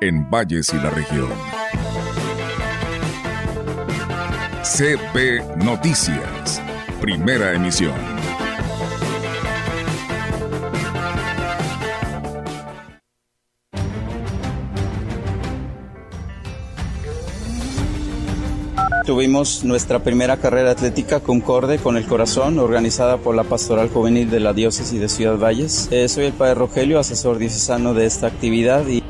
en Valles y la región. CP Noticias, primera emisión. Tuvimos nuestra primera carrera atlética Concorde con el Corazón, organizada por la Pastoral Juvenil de la Diócesis de Ciudad Valles. Eh, soy el Padre Rogelio, asesor diocesano de esta actividad y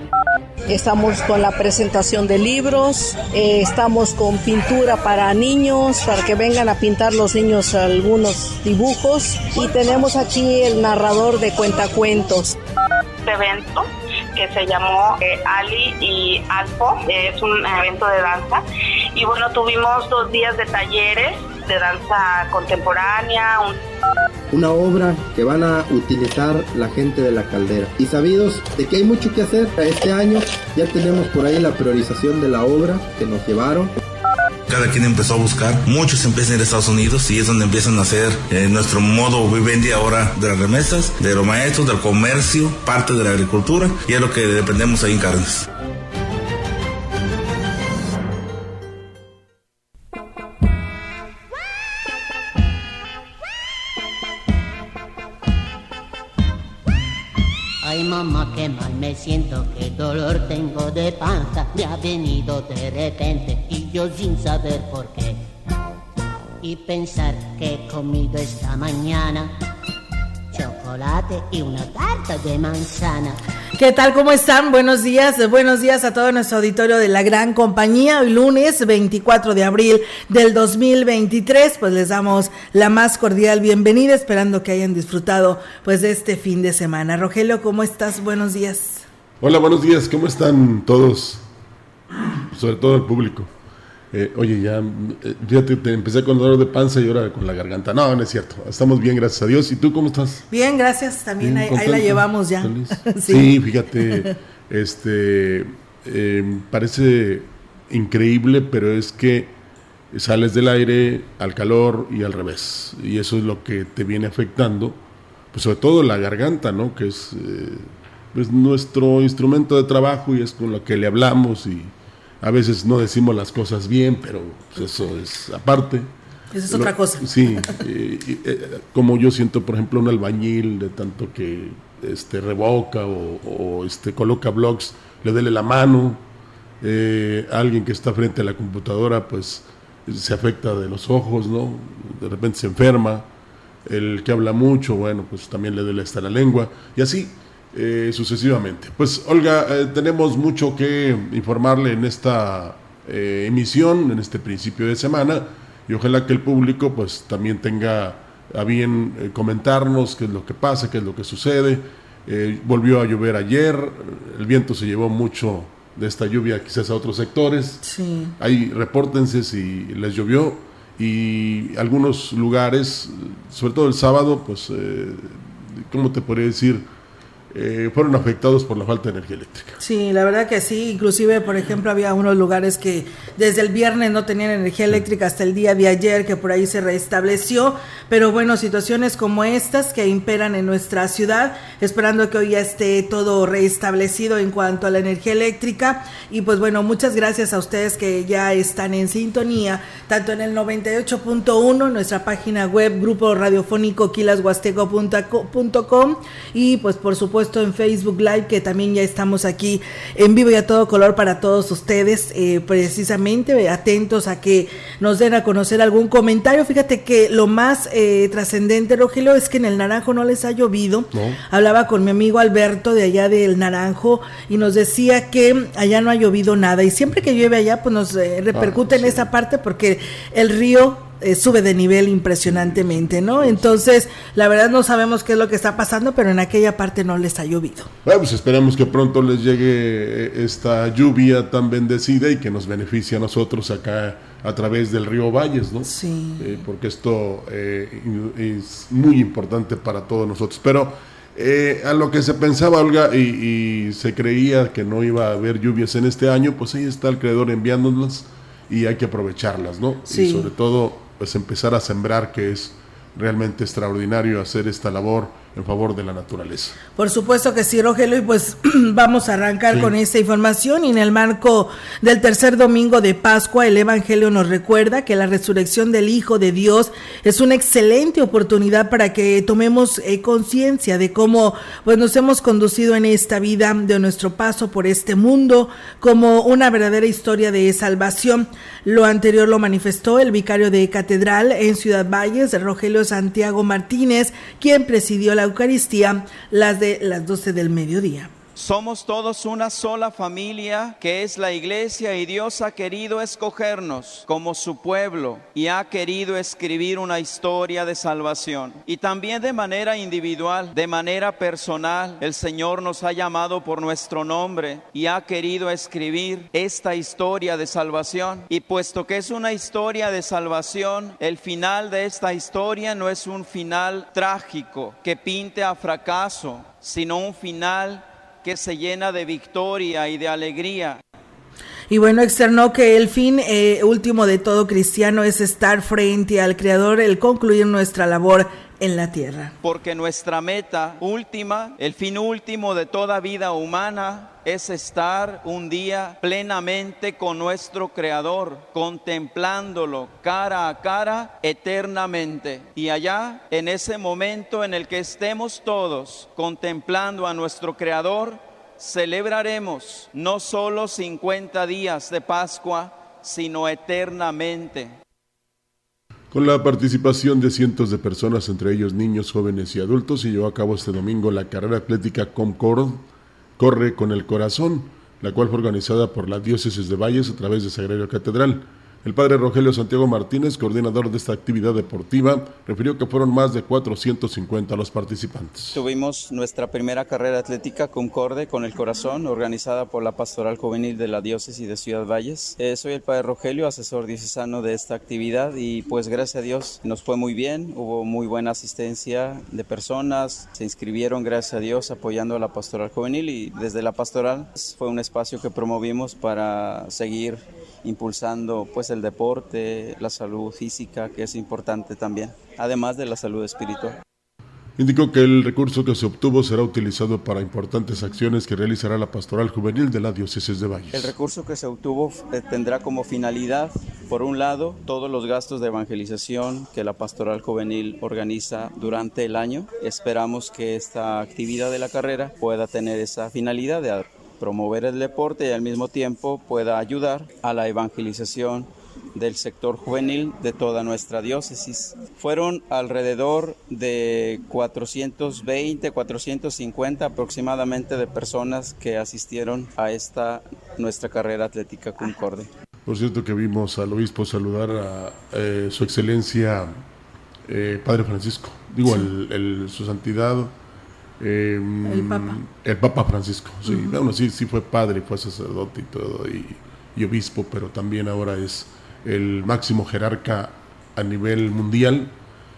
Estamos con la presentación de libros, eh, estamos con pintura para niños, para que vengan a pintar los niños algunos dibujos y tenemos aquí el narrador de cuentacuentos. Este evento que se llamó eh, Ali y Alfo, es un evento de danza y bueno, tuvimos dos días de talleres de danza contemporánea. Una obra que van a utilizar la gente de la caldera. Y sabidos de que hay mucho que hacer, este año ya tenemos por ahí la priorización de la obra que nos llevaron. Cada quien empezó a buscar, muchos empiezan a ir a Estados Unidos y es donde empiezan a hacer eh, nuestro modo vivendi ahora de las remesas, de los maestros, del comercio, parte de la agricultura y es lo que dependemos ahí en Carnes. Mamá, qué mal me siento, qué dolor tengo de panza, me ha venido de repente y yo sin saber por qué. Y pensar que he comido esta mañana chocolate y una tarta de manzana. ¿Qué tal? ¿Cómo están? Buenos días. Buenos días a todo nuestro auditorio de la gran compañía. Hoy lunes 24 de abril del 2023, pues les damos la más cordial bienvenida, esperando que hayan disfrutado pues de este fin de semana. Rogelio, ¿cómo estás? Buenos días. Hola, buenos días. ¿Cómo están todos? Sobre todo el público. Eh, oye, ya, eh, fíjate, te empecé con dolor de panza y ahora con la garganta. No, no es cierto. Estamos bien, gracias a Dios. ¿Y tú cómo estás? Bien, gracias. También ahí, la llevamos ya. sí. fíjate, este, eh, parece increíble, pero es que sales del aire al calor y al revés. Y eso es lo que te viene afectando, pues sobre todo la garganta, ¿no? Que es pues nuestro instrumento de trabajo y es con lo que le hablamos y a veces no decimos las cosas bien, pero pues, eso es aparte. Eso es otra cosa. Sí, eh, eh, como yo siento, por ejemplo, un albañil de tanto que este, revoca o, este, coloca blogs, le dele la mano. Eh, alguien que está frente a la computadora, pues se afecta de los ojos, ¿no? De repente se enferma. El que habla mucho, bueno, pues también le duele hasta la lengua. Y así, eh, sucesivamente. Pues Olga, eh, tenemos mucho que informarle en esta eh, emisión, en este principio de semana, y ojalá que el público pues también tenga a bien comentarnos qué es lo que pasa, qué es lo que sucede. volvió a llover ayer, el viento se llevó mucho de esta lluvia quizás a otros sectores. Sí. Ahí repórtense si les llovió y algunos lugares, sobre todo el sábado, pues, ¿cómo te podría decir? Eh, fueron afectados por la falta de energía eléctrica. Sí, la verdad que sí. Inclusive, por ejemplo, había unos lugares que desde el viernes no tenían energía eléctrica hasta el día de ayer, que por ahí se restableció. Pero bueno, situaciones como estas que imperan en nuestra ciudad, esperando que hoy ya esté todo restablecido en cuanto a la energía eléctrica. Y pues bueno, muchas gracias a ustedes que ya están en sintonía, tanto en el 98.1, nuestra página web, grupo radiofónico quilashuasteco.com y pues por supuesto puesto en Facebook Live, que también ya estamos aquí en vivo y a todo color para todos ustedes, eh, precisamente atentos a que nos den a conocer algún comentario. Fíjate que lo más eh, trascendente, Rogelio, es que en el Naranjo no les ha llovido. Hablaba con mi amigo Alberto de allá del Naranjo y nos decía que allá no ha llovido nada y siempre que llueve allá, pues nos eh, repercute en esa parte porque el río eh, sube de nivel impresionantemente, ¿no? Entonces, la verdad no sabemos qué es lo que está pasando, pero en aquella parte no les ha llovido. Bueno, pues esperamos que pronto les llegue eh, esta lluvia tan bendecida y que nos beneficie a nosotros acá a través del río Valles, ¿no? Sí. Eh, porque esto es muy importante para todos nosotros. Pero a lo que se pensaba, Olga, y, y, se creía que no iba a haber lluvias en este año, pues ahí está el creador enviándolas y hay que aprovecharlas, ¿no? Sí. Y sobre todo pues empezar a sembrar, que es realmente extraordinario hacer esta labor en favor de la naturaleza. Por supuesto que sí, Rogelio, y pues vamos a arrancar con esta información. Y en el marco del tercer domingo de Pascua, el Evangelio nos recuerda que la resurrección del Hijo de Dios es una excelente oportunidad para que tomemos eh, conciencia de cómo pues nos hemos conducido en esta vida, de nuestro paso por este mundo, como una verdadera historia de salvación. Lo anterior lo manifestó el vicario de Catedral en Ciudad Valles, Rogelio Santiago Martínez, quien presidió la Eucaristía las de las 12 del mediodía. Somos todos una sola familia que es la iglesia y Dios ha querido escogernos como su pueblo y ha querido escribir una historia de salvación. Y también de manera individual, de manera personal, el Señor nos ha llamado por nuestro nombre y ha querido escribir esta historia de salvación. Y puesto que es una historia de salvación, el final de esta historia no es un final trágico que pinte a fracaso, sino un final que se llena de victoria y de alegría. Y bueno, externó que el fin eh, último de todo cristiano es estar frente al Creador, el concluir nuestra labor en la tierra. Porque nuestra meta última, el fin último de toda vida humana, es estar un día plenamente con nuestro Creador, contemplándolo cara a cara eternamente. Y allá, en ese momento en el que estemos todos contemplando a nuestro Creador, celebraremos no solo 50 días de Pascua, sino eternamente. Con la participación de cientos de personas, entre ellos niños, jóvenes y adultos, se llevó a cabo este domingo la carrera atlética Concord Corre con el Corazón, la cual fue organizada por la Diócesis de Valles a través de Sagrario Catedral. El padre Rogelio Santiago Martínez, coordinador de esta actividad deportiva, refirió que fueron más de 450 los participantes. Tuvimos nuestra primera carrera atlética Concorde con el Corazón, organizada por la Pastoral Juvenil de la Diócesis de Ciudad Valles. Eh, soy el padre Rogelio, asesor diocesano de esta actividad y pues gracias a Dios nos fue muy bien, hubo muy buena asistencia de personas, se inscribieron gracias a Dios apoyando a la Pastoral Juvenil y desde la Pastoral fue un espacio que promovimos para seguir impulsando pues el deporte, la salud física, que es importante también, además de la salud espiritual. Indicó que el recurso que se obtuvo será utilizado para importantes acciones que realizará la Pastoral Juvenil de la Diócesis de Valles. El recurso que se obtuvo eh, tendrá como finalidad, por un lado, todos los gastos de evangelización que la Pastoral Juvenil organiza durante el año. Esperamos que esta actividad de la carrera pueda tener esa finalidad de promover el deporte y al mismo tiempo pueda ayudar a la evangelización del sector juvenil de toda nuestra diócesis. Fueron alrededor de 420, 450 aproximadamente de personas que asistieron a esta nuestra carrera atlética Concorde. Por cierto que vimos al obispo saludar a eh, su excelencia eh, Padre Francisco, digo, el, el, su santidad eh, el Papa. El Papa Francisco, sí. Bueno, sí, sí fue padre, fue sacerdote y todo, y, y, obispo, pero también ahora es el máximo jerarca a nivel mundial.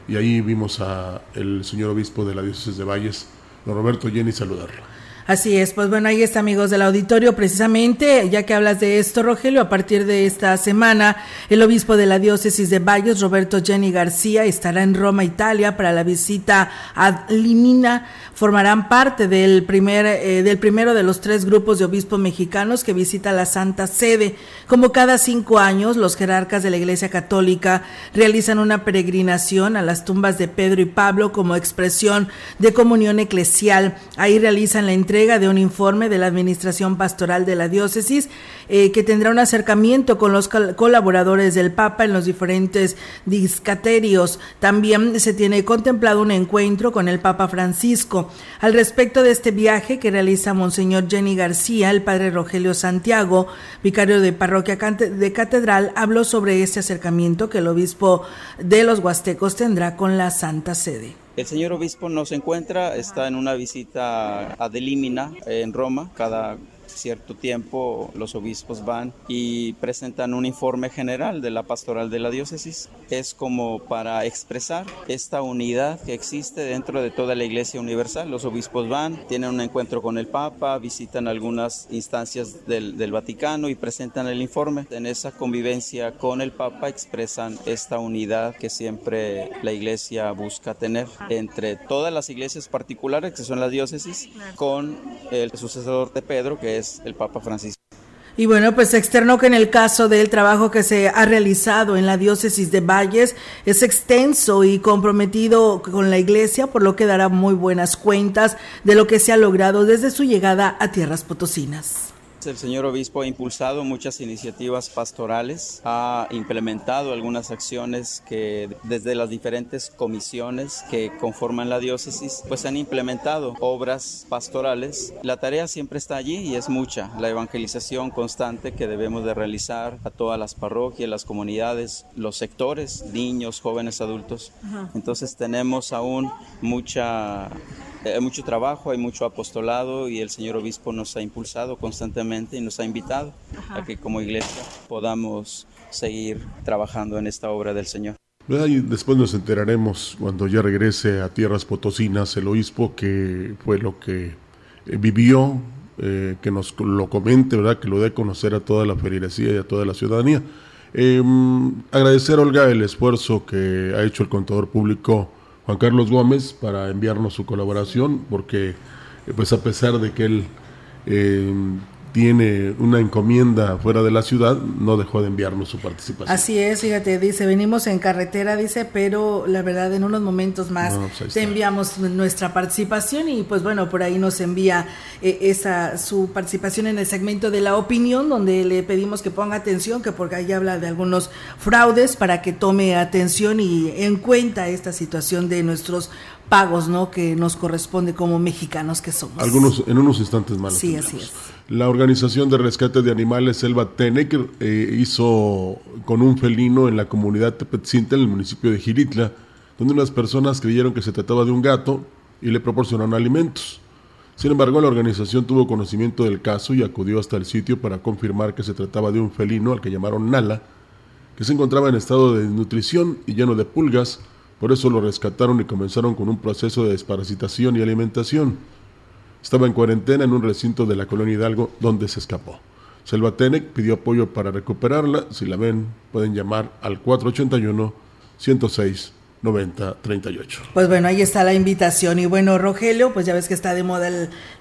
Y ahí vimos a el señor obispo de la diócesis de Valles, don Roberto Jenny, saludarlo. Así es, pues bueno, ahí está amigos del auditorio, precisamente, ya que hablas de esto, Rogelio, a partir de esta semana, el obispo de la diócesis de Valles, Roberto Jenny García, estará en Roma, Italia, para la visita a Limina, formarán parte del primer, eh, del primero de los tres grupos de obispos mexicanos que visita la Santa Sede. Como cada cinco años, los jerarcas de la Iglesia Católica realizan una peregrinación a las tumbas de Pedro y Pablo como expresión de comunión eclesial. Ahí realizan la entrega de un informe de la Administración Pastoral de la Diócesis eh, que tendrá un acercamiento con los colaboradores del Papa en los diferentes discaterios. También se tiene contemplado un encuentro con el Papa Francisco. Al respecto de este viaje que realiza Monseñor Jenny García, el Padre Rogelio Santiago, vicario de Parroquia de Catedral, habló sobre este acercamiento que el obispo de los Huastecos tendrá con la Santa Sede. El señor obispo nos encuentra, está en una visita a Delímina en Roma, cada cierto tiempo los obispos van y presentan un informe general de la pastoral de la diócesis. Es como para expresar esta unidad que existe dentro de toda la Iglesia Universal. Los obispos van, tienen un encuentro con el Papa, visitan algunas instancias del, del Vaticano y presentan el informe. En esa convivencia con el Papa expresan esta unidad que siempre la Iglesia busca tener entre todas las iglesias particulares que son la diócesis con el sucesor de Pedro que es el Papa Francisco. Y bueno, pues externo que en el caso del trabajo que se ha realizado en la diócesis de Valles es extenso y comprometido con la iglesia, por lo que dará muy buenas cuentas de lo que se ha logrado desde su llegada a tierras potosinas. El señor obispo ha impulsado muchas iniciativas pastorales, ha implementado algunas acciones que desde las diferentes comisiones que conforman la diócesis, pues han implementado obras pastorales. La tarea siempre está allí y es mucha, la evangelización constante que debemos de realizar a todas las parroquias, las comunidades, los sectores, niños, jóvenes, adultos. Entonces tenemos aún mucha hay mucho trabajo, hay mucho apostolado y el señor obispo nos ha impulsado constantemente y nos ha invitado a que como iglesia podamos seguir trabajando en esta obra del Señor. después nos enteraremos cuando ya regrese a tierras potosinas el obispo que fue lo que eh, vivió, eh, que nos lo comente, ¿verdad? que lo dé a conocer a toda la feligresía y a toda la ciudadanía. Em, agradecer, Olga, el esfuerzo que ha hecho el contador público Juan Carlos Gómez para enviarnos su colaboración, porque pues a pesar de que él eh, tiene una encomienda fuera de la ciudad, no dejó de enviarnos su participación. Así es, fíjate, dice, venimos en carretera, dice, pero la verdad en unos momentos más pues te enviamos nuestra participación y pues bueno, por ahí nos envía eh, esa su participación en el segmento de la opinión, donde le pedimos que ponga atención, que porque ahí habla de algunos fraudes, para que tome atención y en cuenta esta situación de nuestros pagos, ¿no? Que nos corresponde como mexicanos que somos. Algunos, en unos instantes más. Sí, así es. La Organización de Rescate de Animales Selva Tenec eh, hizo con un felino en la comunidad Tepetzinta, en el municipio de Giritla, donde unas personas creyeron que se trataba de un gato y le proporcionaron alimentos. Sin embargo, la organización tuvo conocimiento del caso y acudió hasta el sitio para confirmar que se trataba de un felino al que llamaron Nala, que se encontraba en estado de desnutrición y lleno de pulgas, por eso lo rescataron y comenzaron con un proceso de desparasitación y alimentación. Estaba en cuarentena en un recinto de la colonia Hidalgo donde se escapó. Selvatenec pidió apoyo para recuperarla. Si la ven, pueden llamar al 481 106 9038. Pues bueno, ahí está la invitación. Y bueno, Rogelio, pues ya ves que está de moda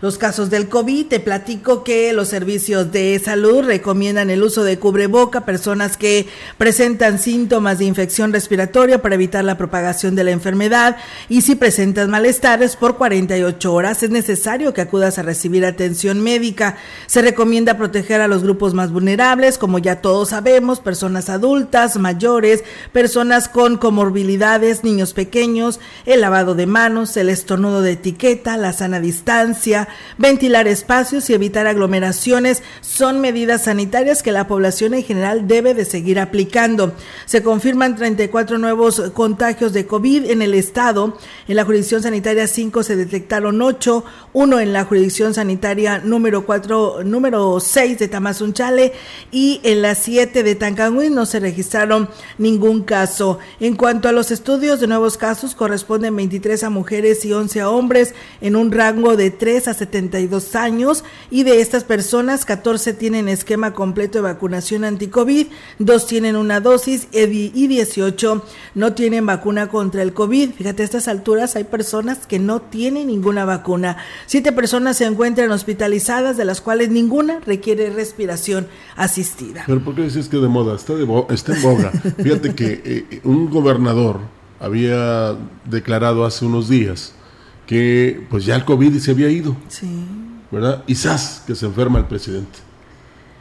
los casos del COVID. Te platico que los servicios de salud recomiendan el uso de cubreboca a personas que presentan síntomas de infección respiratoria para evitar la propagación de la enfermedad. Y si presentas malestares por 48 horas, es necesario que acudas a recibir atención médica. Se recomienda proteger a los grupos más vulnerables, como ya todos sabemos, personas adultas, mayores, personas con comorbilidades niños pequeños, el lavado de manos, el estornudo de etiqueta, la sana distancia, ventilar espacios y evitar aglomeraciones son medidas sanitarias que la población en general debe de seguir aplicando. Se confirman 34 nuevos contagios de COVID en el estado. En la jurisdicción sanitaria 5 se detectaron 8, uno en la jurisdicción sanitaria número 4, número 6 de Tamazunchale y en la 7 de Tancangüí no se registraron ningún caso. En cuanto a los estudios estudios de nuevos casos corresponden 23 a mujeres y 11 a hombres en un rango de 3 a 72 años y de estas personas 14 tienen esquema completo de vacunación anti-COVID, 2 tienen una dosis y 18 no tienen vacuna contra el COVID. Fíjate, a estas alturas hay personas que no tienen ninguna vacuna. Siete personas se encuentran hospitalizadas, de las cuales ninguna requiere respiración asistida. Pero ¿por qué dices que de moda? Está, de está en boga. Fíjate que eh, un gobernador había declarado hace unos días que pues ya el COVID se había ido. Sí. ¿verdad? Y ¡zas! que se enferma el presidente.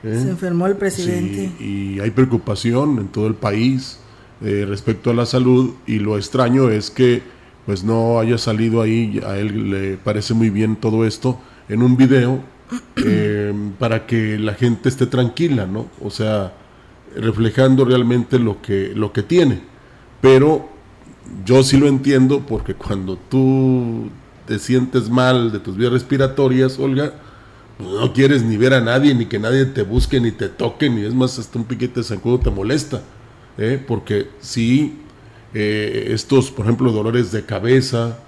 ¿eh? Se enfermó el presidente. y hay preocupación en todo el país eh, respecto a la salud y lo extraño es que pues no haya salido ahí, a él le parece muy bien todo esto, en un video eh, para que la gente esté tranquila, ¿no? O sea, reflejando realmente lo que, lo que tiene. Pero yo sí lo entiendo porque cuando tú te sientes mal de tus vías respiratorias, Olga, pues no quieres ni ver a nadie, ni que nadie te busque, ni te toque, ni es más, hasta un piquete de zancudo te molesta. ¿eh? porque si eh, estos, por ejemplo, dolores de cabeza,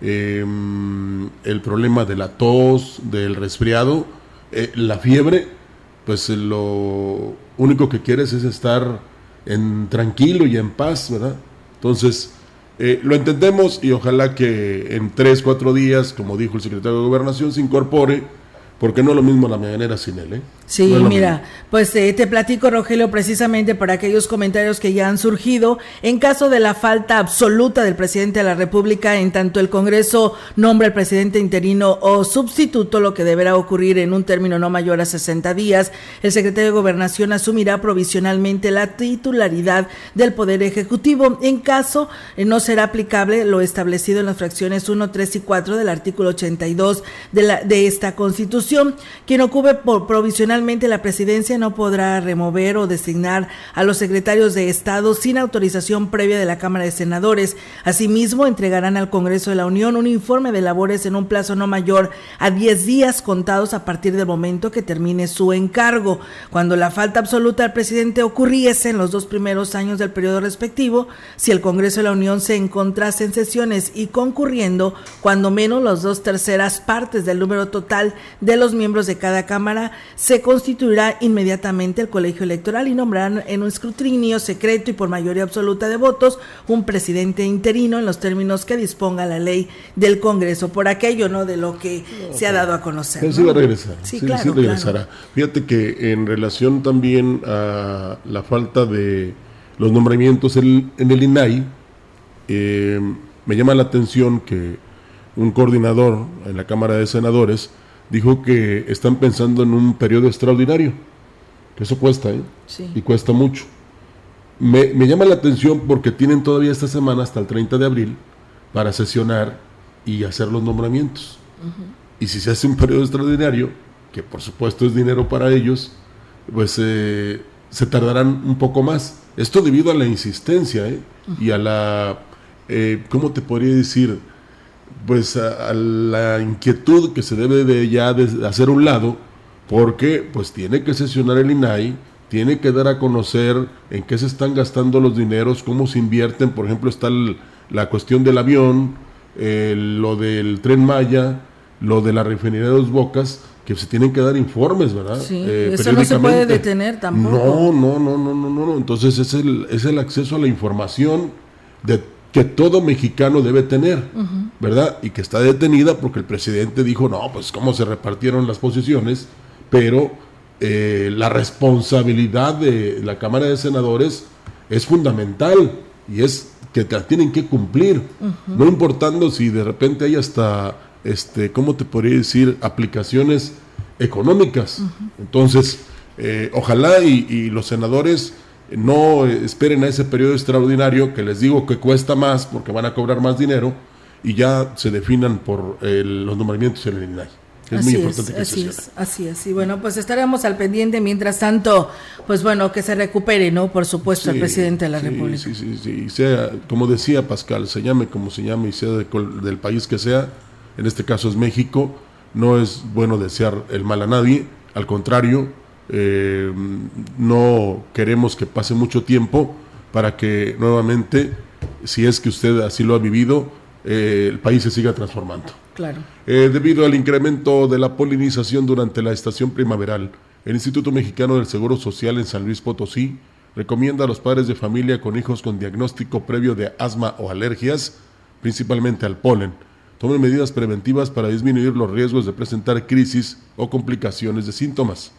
em, el problema de la tos, del resfriado, eh, la fiebre, pues lo único que quieres es estar en tranquilo y en paz, ¿verdad? Entonces, lo entendemos y ojalá que en tres, cuatro días, como dijo el secretario de Gobernación, se incorpore, porque no es lo mismo la mañanera sin él, ¿eh? Sí, mira, pues eh, te platico, Rogelio, precisamente por aquellos comentarios que ya han surgido. En caso de la falta absoluta del presidente de la República, en tanto el Congreso nombra al presidente interino o sustituto, lo que deberá ocurrir en un término no mayor a 60 días, el secretario de Gobernación asumirá provisionalmente la titularidad del Poder Ejecutivo. En caso eh, no será aplicable lo establecido en las fracciones 1, 3 y 4 del artículo 82 de, la, de esta Constitución, quien ocupe por provisional la presidencia no podrá remover o designar a los secretarios de Estado sin autorización previa de la Cámara de Senadores. Asimismo, entregarán al Congreso de la Unión un informe de labores en un plazo no mayor a 10 días contados a partir del momento que termine su encargo. Cuando la falta absoluta al presidente ocurriese en los dos primeros años del periodo respectivo, si el Congreso de la Unión se encontrase en sesiones y concurriendo cuando menos las dos terceras partes del número total de los miembros de cada Cámara, se constituirá inmediatamente el colegio electoral y nombrarán en un escrutinio secreto y por mayoría absoluta de votos un presidente interino en los términos que disponga la ley del Congreso. Por aquello, ¿no? De lo que se ha dado a conocer. sí va a regresar. Sí, claro, regresará. Fíjate que en relación también a la falta de los nombramientos en, el INAI, eh, me llama la atención que un coordinador en la Cámara de Senadores dijo que están pensando en un periodo extraordinario, que eso cuesta, ¿eh? Sí. Y cuesta mucho. Me, llama la atención porque tienen todavía esta semana hasta el 30 de abril para sesionar y hacer los nombramientos. Y si se hace un periodo extraordinario, que por supuesto es dinero para ellos, pues eh, se tardarán un poco más. Esto debido a la insistencia ¿eh? y a la, eh, ¿cómo te podría decir? Pues a, la inquietud que se debe de ya de hacer un lado, porque pues tiene que sesionar el INAI, tiene que dar a conocer en qué se están gastando los dineros, cómo se invierten, por ejemplo está la cuestión del avión, lo del tren Maya, lo de la refinería de dos bocas, que se tienen que dar informes, ¿verdad? Sí, eh, eso no se puede detener tampoco. No, no, no, no, no, no, entonces es el, es el acceso a la información de que todo mexicano debe tener, ¿verdad? Y que está detenida porque el presidente dijo, no, pues cómo se repartieron las posiciones, pero eh, la responsabilidad de la Cámara de Senadores es fundamental y es que tienen que cumplir, no importando si de repente hay hasta, este, ¿cómo te podría decir?, aplicaciones económicas. Entonces, eh, ojalá y los senadores no esperen a ese periodo extraordinario que les digo que cuesta más porque van a cobrar más dinero y ya se definan por los nombramientos en el INAI. Es muy importante que así es, así es. Y bueno, pues estaremos al pendiente. Mientras tanto, pues bueno, que se recupere, ¿no? Por supuesto, el presidente de la República. Sí, sí, sí. Sea, como decía Pascal, se llame como se llame y sea del país que sea, en este caso es México, no es bueno desear el mal a nadie, al contrario, eh, no queremos que pase mucho tiempo para que nuevamente, si es que usted así lo ha vivido, eh, el país se siga transformando. Claro. Eh, debido al incremento de la polinización durante la estación primaveral, el Instituto Mexicano del Seguro Social en San Luis Potosí recomienda a los padres de familia con hijos con diagnóstico previo de asma o alergias, principalmente al polen, tomen medidas preventivas para disminuir los riesgos de presentar crisis o complicaciones de síntomas.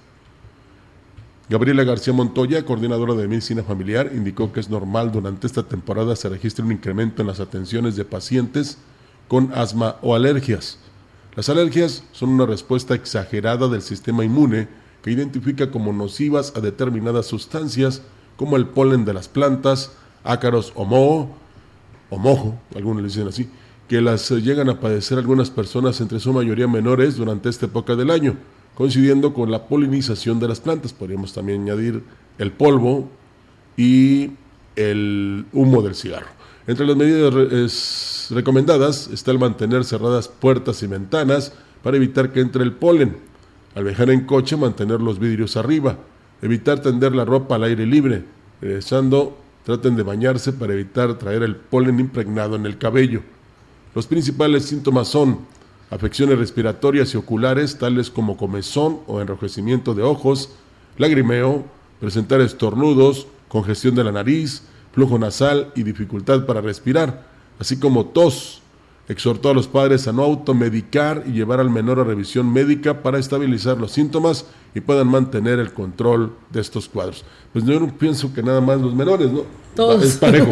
Gabriela García Montoya, coordinadora de medicina familiar, indicó que es normal durante esta temporada se registre un incremento en las atenciones de pacientes con asma o alergias. Las alergias son una respuesta exagerada del sistema inmune que identifica como nocivas a determinadas sustancias como el polen de las plantas, ácaros o moho, o mojo, algunos le dicen así, que las llegan a padecer algunas personas entre su mayoría menores durante esta época del año, coincidiendo con la polinización de las plantas. Podríamos también añadir el polvo y el humo del cigarro. Entre las medidas recomendadas está el mantener cerradas puertas y ventanas para evitar que entre el polen. Al viajar en coche, mantener los vidrios arriba. Evitar tender la ropa al aire libre. Regresando, traten de bañarse para evitar traer el polen impregnado en el cabello. Los principales síntomas son afecciones respiratorias y oculares, tales como comezón o enrojecimiento de ojos, lagrimeo, presentar estornudos, congestión de la nariz, flujo nasal y dificultad para respirar, así como tos. Exhortó a los padres a no automedicar y llevar al menor a revisión médica para estabilizar los síntomas y puedan mantener el control de estos cuadros. Pues yo no pienso que nada más los menores, ¿no? Todos. Es parejo,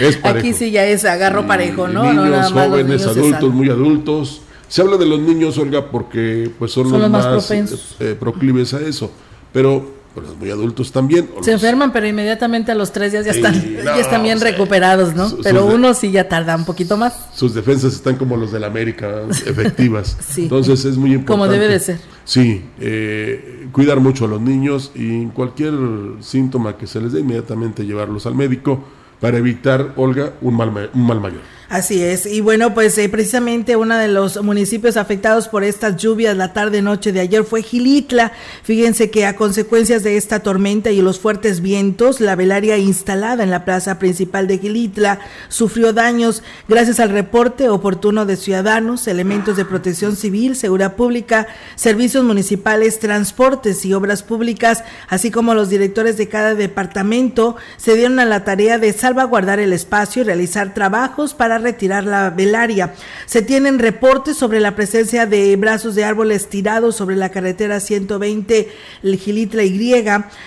es parejo. Aquí sí ya es agarro parejo, ¿no? Niños, no nada más los jóvenes, adultos, muy adultos. Se habla de los niños, Olga, porque pues son, Son los, los más propensos. eh, proclives a eso. Pero pues, los muy adultos también. Se los- enferman, pero inmediatamente a los tres días ya Sí, están, no, ya están bien recuperados, ¿no? Pero de- uno sí ya tarda un poquito más. sus defensas están como los del América, efectivas. Sí. Entonces es muy importante. Como debe de ser. Sí, eh, cuidar mucho a los niños y cualquier síntoma que se les dé, inmediatamente llevarlos al médico para evitar, Olga, un mal, ma- un mal mayor. Así es, y bueno, pues eh, precisamente uno de los municipios afectados por estas lluvias la tarde-noche de ayer fue Gilitla. Fíjense que a consecuencias de esta tormenta y los fuertes vientos, la velaria instalada en la plaza principal de Gilitla sufrió daños gracias al reporte oportuno de ciudadanos, elementos de protección civil, seguridad pública, servicios municipales, transportes y obras públicas, así como los directores de cada departamento, se dieron a la tarea de salvaguardar el espacio y realizar trabajos para retirar la velaria. Se tienen reportes sobre la presencia de brazos de árboles tirados sobre la carretera 120 el Gilitla Y.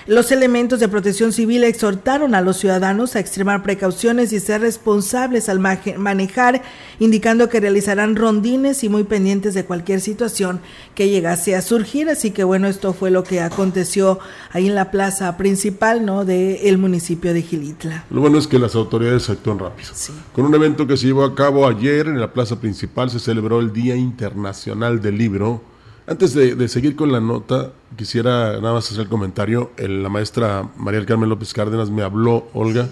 Los elementos de protección civil exhortaron a los ciudadanos a extremar precauciones y ser responsables al manejar, indicando que realizarán rondines y muy pendientes de cualquier situación que llegase a surgir. Así que bueno, esto fue lo que aconteció ahí en la plaza principal, ¿no? del municipio de Gilitla. Lo bueno es que las autoridades actúan rápido. Sí. Con un evento que se llevó a cabo ayer en la plaza principal se celebró el Día Internacional del Libro. Antes de, de seguir con la nota, quisiera nada más hacer el comentario. El- la maestra María del Carmen López Cárdenas me habló, Olga.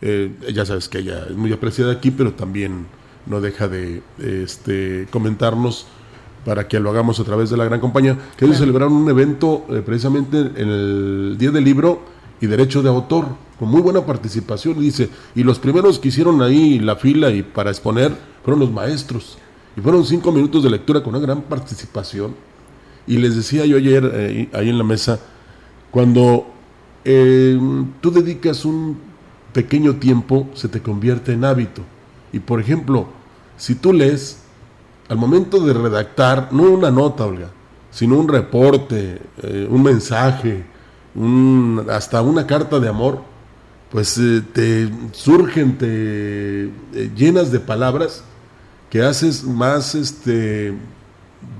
Eh, ya sabes que ella es muy apreciada aquí, pero también no deja de este, comentarnos para que lo hagamos a través de la gran compañía, que ellos celebraron un evento eh, precisamente en el Día del Libro y Derecho de Autor, con muy buena participación, dice, y los primeros que hicieron ahí la fila y para exponer fueron los maestros, y fueron cinco minutos de lectura con una gran participación, y les decía yo ayer eh, ahí en la mesa, cuando eh, tú dedicas un pequeño tiempo, se te convierte en hábito, y por ejemplo, si tú lees, al momento de redactar, no una nota, Olga, sino un reporte, eh, un mensaje, un- hasta una carta de amor, pues eh, te surgen, te eh, llenas de palabras que haces más este,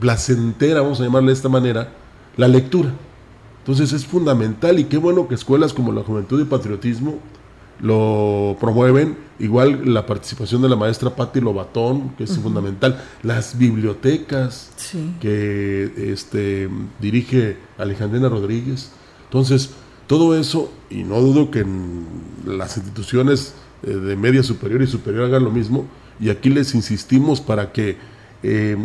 placentera, vamos a llamarle de esta manera, la lectura. Entonces es fundamental y qué bueno que escuelas como la Juventud y Patriotismo lo promueven, igual la participación de la maestra Patti Lobatón, que es fundamental, las bibliotecas Sí. que este, dirige Alejandrina Rodríguez. Entonces, todo eso, y no dudo que en las instituciones eh, de media superior y superior hagan lo mismo, y aquí les insistimos para que eh,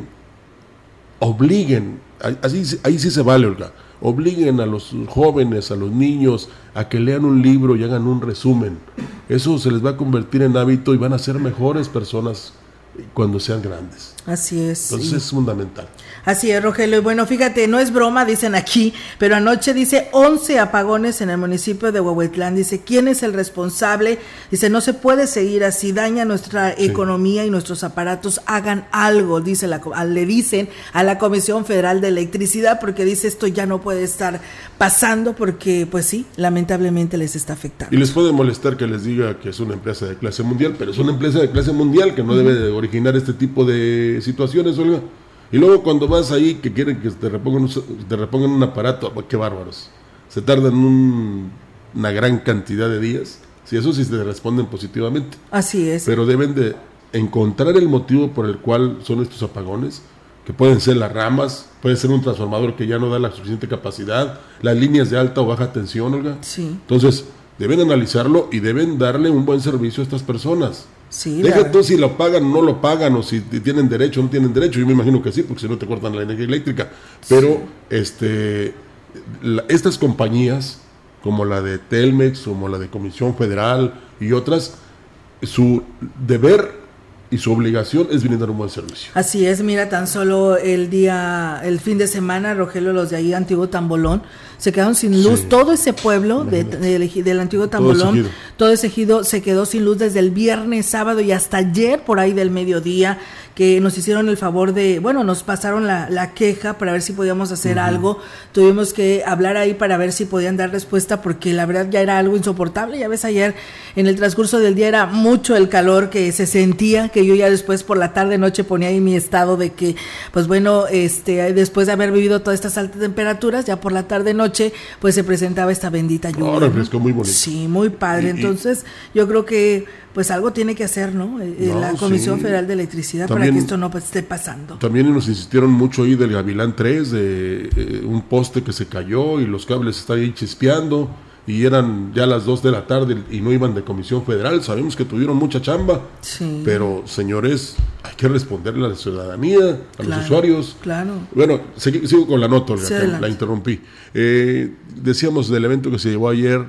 obliguen, ahí- sí- ahí sí se vale, Olga, obliguen a los jóvenes, a los niños, a que lean un libro y hagan un resumen. Eso se les va a convertir en hábito y van a ser mejores personas cuando sean grandes. Así es. Entonces y- es fundamental. Así es, Rogelio. Y bueno, fíjate, no es broma, dicen aquí, pero anoche dice 11 apagones en el municipio de Huehuetlán. Dice, ¿quién es el responsable? Dice, no se puede seguir así, daña nuestra economía y nuestros aparatos, hagan algo, dice la, co- a- le dicen a la Comisión Federal de Electricidad, porque dice, esto ya no puede estar pasando, porque pues sí, lamentablemente les está afectando. Y les puede molestar que les diga que es una empresa de clase mundial, pero es una empresa de clase mundial que no debe de originar este tipo de situaciones, Olga. Y luego cuando vas ahí que quieren que te repongan, un- te repongan un aparato, ah, qué bárbaros. Se tardan un- una gran cantidad de días. Si eso sí te responden positivamente. Así es. Pero deben de encontrar el motivo por el cual son estos apagones, que pueden ser las ramas, puede ser un transformador que ya no da la suficiente capacidad, las líneas de alta o baja tensión, Olga. Sí. Entonces, deben analizarlo y deben darle un buen servicio a estas personas. Sí, Deja la- tú si lo pagan o no lo pagan, o si tienen derecho o no tienen derecho. Yo me imagino que sí, porque si no te cortan la energía eléctrica. Pero este, la- estas compañías, como la de Telmex, como la de Comisión Federal y otras, su deber y su obligación es brindar un buen servicio. Así es, mira, tan solo el día, el fin de semana, Rogelio, los de ahí, Antiguo Tambolón, se quedaron sin luz. Sí. Todo ese pueblo de- del, Antiguo Tambolón, ejido. todo ese ejido se quedó sin luz desde el viernes, sábado y hasta ayer por ahí del mediodía, que nos hicieron el favor de, bueno, nos pasaron la, la queja para ver si podíamos hacer algo. Tuvimos que hablar ahí para ver si podían dar respuesta porque la verdad ya era algo insoportable. Ya ves, ayer en el transcurso del día era mucho el calor que se sentía, que yo ya después por la tarde noche ponía ahí mi estado de que, pues bueno, este, después de haber vivido todas estas altas temperaturas, ya por la tarde noche, pues se presentaba esta bendita lluvia. Oh, ¿no? refrescó muy bonito. Sí, muy padre. Y- y- Entonces, yo creo que pues algo tiene que hacer, ¿no? Eh, eh, No, la Comisión sí. Federal de Electricidad para También- que esto no pues, esté pasando. También nos insistieron mucho ahí del Gavilán 3, de eh, un poste que se cayó y los cables están ahí chispeando y eran ya las 2 de la tarde y no iban de Comisión Federal. Sabemos que tuvieron mucha chamba, Sí. pero señores, hay que responderle a la ciudadanía, a Claro, los usuarios. Claro. Bueno, sigo con la nota, Olga, Sí, la interrumpí. Eh, decíamos del evento que se llevó ayer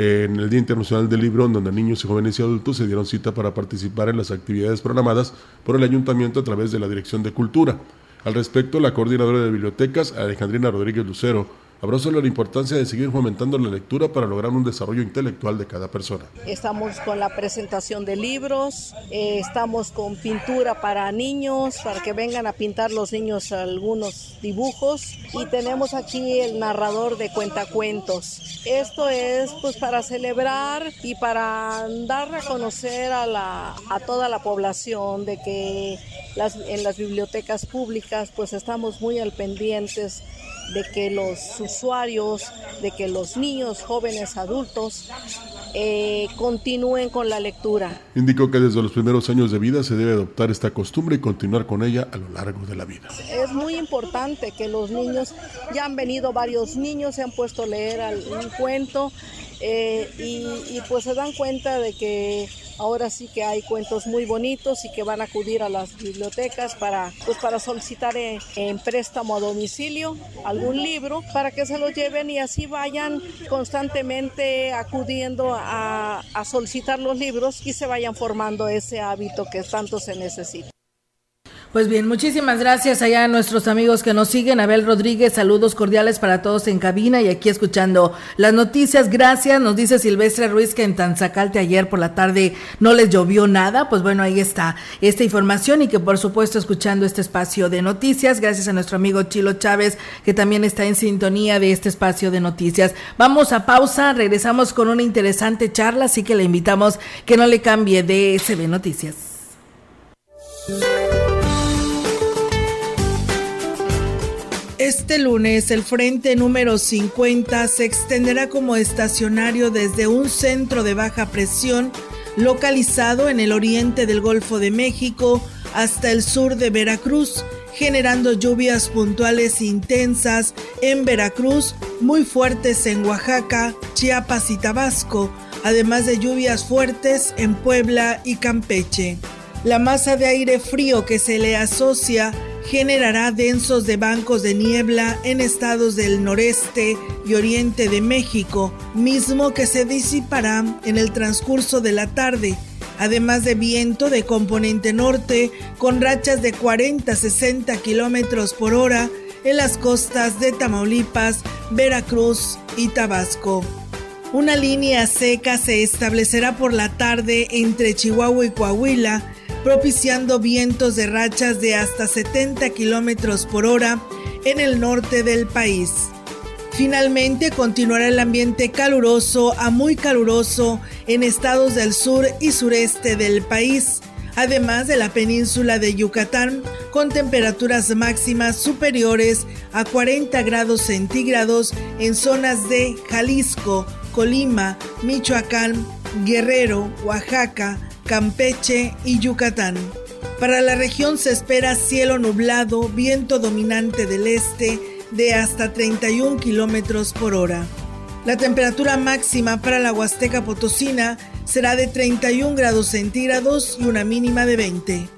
en el Día Internacional del Libro, en donde niños y jóvenes y adultos se dieron cita para participar en las actividades programadas por el Ayuntamiento a través de la Dirección de Cultura. Al respecto, la coordinadora de bibliotecas, Alejandrina Rodríguez Lucero, sobre la importancia de seguir fomentando la lectura para lograr un desarrollo intelectual de cada persona. Estamos con la presentación de libros, eh, estamos con pintura para niños, para que vengan a pintar los niños algunos dibujos y tenemos aquí el narrador de cuentacuentos. Esto es pues para celebrar y para dar a conocer a, la, a toda la población de que las, en las bibliotecas públicas pues estamos muy al pendientes de que los usuarios, de que los niños, jóvenes, adultos eh, continúen con la lectura. Indicó que desde los primeros años de vida se debe adoptar esta costumbre y continuar con ella a lo largo de la vida. Es muy importante que los niños, ya han venido varios niños, se han puesto a leer un cuento eh, y, y pues se dan cuenta de que ahora sí que hay cuentos muy bonitos y que van a acudir a las bibliotecas para, pues para solicitar eh, en préstamo a domicilio algún libro para que se lo lleven y así vayan constantemente acudiendo a, a solicitar los libros y se vayan formando ese hábito que tanto se necesita. Pues bien, muchísimas gracias allá a nuestros amigos que nos siguen. Abel Rodríguez, saludos cordiales para todos en cabina y aquí escuchando las noticias. Gracias, nos dice Silvestre Ruiz que en Tanzacalte ayer por la tarde no les llovió nada. Pues bueno, ahí está esta información y que por supuesto escuchando este espacio de noticias. Gracias a nuestro amigo Chilo Chávez que también está en sintonía de este espacio de noticias. Vamos a pausa, regresamos con una interesante charla, así que le invitamos que no le cambie de SB Noticias. Este lunes el frente número 50 se extenderá como estacionario desde un centro de baja presión localizado en el oriente del Golfo de México hasta el sur de Veracruz, generando lluvias puntuales intensas en Veracruz, muy fuertes en Oaxaca, Chiapas y Tabasco, además de lluvias fuertes en Puebla y Campeche. La masa de aire frío que se le asocia generará densos de bancos de niebla en estados del noreste y oriente de México, mismo que se disipará en el transcurso de la tarde, además de viento de componente norte con rachas de 40-60 kilómetros por hora en las costas de Tamaulipas, Veracruz y Tabasco. Una línea seca se establecerá por la tarde entre Chihuahua y Coahuila, propiciando vientos de rachas de hasta 70 kilómetros por hora en el norte del país. Finalmente continuará el ambiente caluroso a muy caluroso en estados del sur y sureste del país, además de la península de Yucatán, con temperaturas máximas superiores a 40 grados centígrados en zonas de Jalisco, Colima, Michoacán, Guerrero, Oaxaca, Campeche y Yucatán. Para la región se espera cielo nublado, viento dominante del este de hasta 31 kilómetros por hora. La temperatura máxima para la Huasteca Potosina será de 31 grados centígrados y una mínima de 20.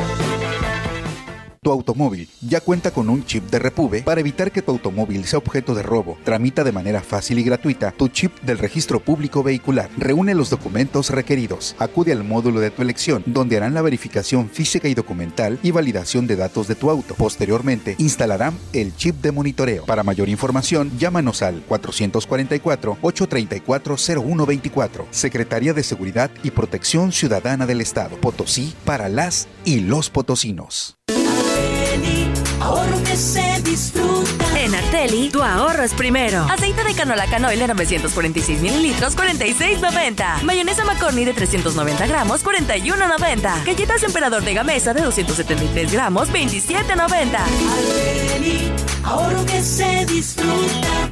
Tu automóvil ya cuenta con un chip de Repube para evitar que tu automóvil sea objeto de robo. Tramita de manera fácil y gratuita tu chip del registro público vehicular. Reúne los documentos requeridos. Acude al módulo de tu elección, donde harán la verificación física y documental y validación de datos de tu auto. Posteriormente, instalarán el chip de monitoreo. Para mayor información, llámanos al 444-834-0124. Secretaría de Seguridad y Protección Ciudadana del Estado. Potosí para las y los potosinos. Ahorro que se disfruta. En Arteli, tu ahorro es primero. Aceite de canola canoil de 946 mililitros, 46.90. Mayonesa McCorney de 390 gramos, 41.90. Galletas Emperador de Gamesa de 273 gramos, 27.90. Arteli, ahorro que se disfruta.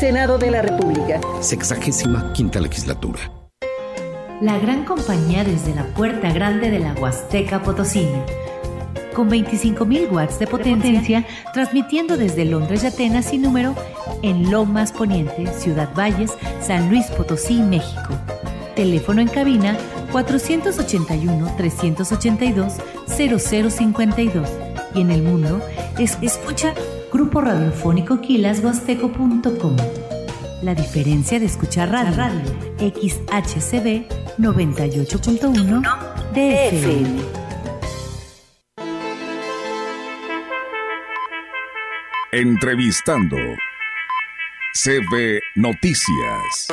Senado de la República. Sexagésima quinta legislatura la gran compañía desde la puerta grande de la Huasteca Potosina. Con 25.000 watts de potencia, transmitiendo desde Londres y Atenas sin número en Lomas Poniente, Ciudad Valles, San Luis Potosí, México. Teléfono en cabina 481-382-0052. Y en el mundo, es, escucha Grupo Radiofónico Quilashuasteco.com. La diferencia de escuchar radio, radio XHCB 98.1 DFM. Entrevistando CB Noticias.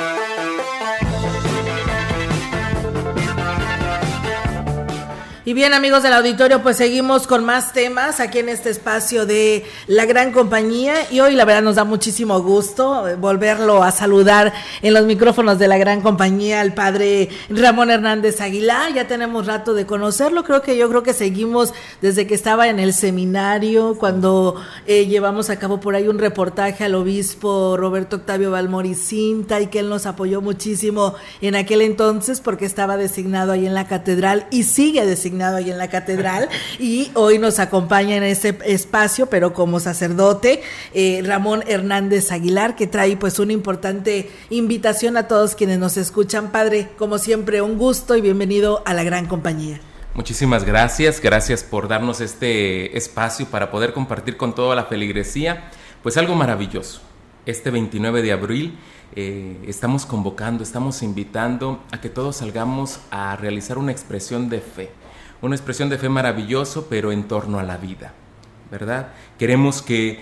Y bien amigos del auditorio, pues seguimos con más temas aquí en este espacio de la gran compañía y hoy la verdad nos da muchísimo gusto volverlo a saludar en los micrófonos de la gran compañía al padre Ramón Hernández Aguilar. Ya tenemos rato de conocerlo, creo que yo creo que seguimos desde que estaba en el seminario, cuando eh, llevamos a cabo por ahí un reportaje al obispo Roberto Octavio Valmoricinta y que él nos apoyó muchísimo en aquel entonces porque estaba designado ahí en la catedral y sigue designado ahí en la catedral y hoy nos acompaña en ese espacio, pero como sacerdote, eh, Ramón Hernández Aguilar, que trae pues una importante invitación a todos quienes nos escuchan. Padre, como siempre, un gusto y bienvenido a la gran compañía. Muchísimas gracias, gracias por darnos este espacio para poder compartir con toda la feligresía, pues algo maravilloso. Este 29 de abril eh, estamos convocando, estamos invitando a que todos salgamos a realizar una expresión de fe una expresión de fe maravilloso, pero en torno a la vida, ¿verdad? Queremos que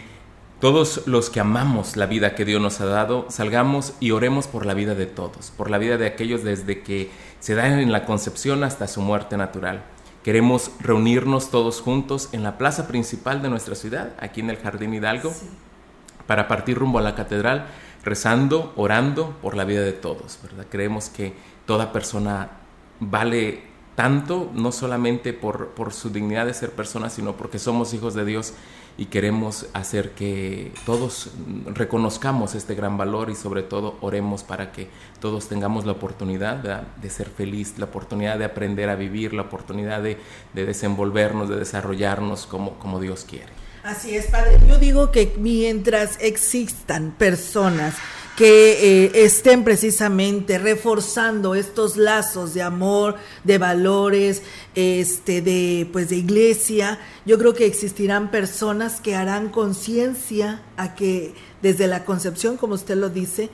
todos los que amamos la vida que Dios nos ha dado, salgamos y oremos por la vida de todos, por la vida de aquellos desde que se dan en la concepción hasta su muerte natural. Queremos reunirnos todos juntos en la plaza principal de nuestra ciudad, aquí en el Jardín Hidalgo, para partir rumbo a la catedral, rezando, orando por la vida de todos, ¿verdad? Creemos que toda persona vale tanto, no solamente por, por su dignidad de ser persona, sino porque somos hijos de Dios y queremos hacer que todos reconozcamos este gran valor y sobre todo oremos para que todos tengamos la oportunidad de, de ser feliz, la oportunidad de aprender a vivir, la oportunidad de, de desenvolvernos, de desarrollarnos como, como Dios quiere. Así es, Padre. Yo digo que mientras existan personas que eh, estén precisamente reforzando estos lazos de amor, de valores, este, de pues de iglesia. Yo creo que existirán personas que harán conciencia a que desde la concepción, como usted lo dice,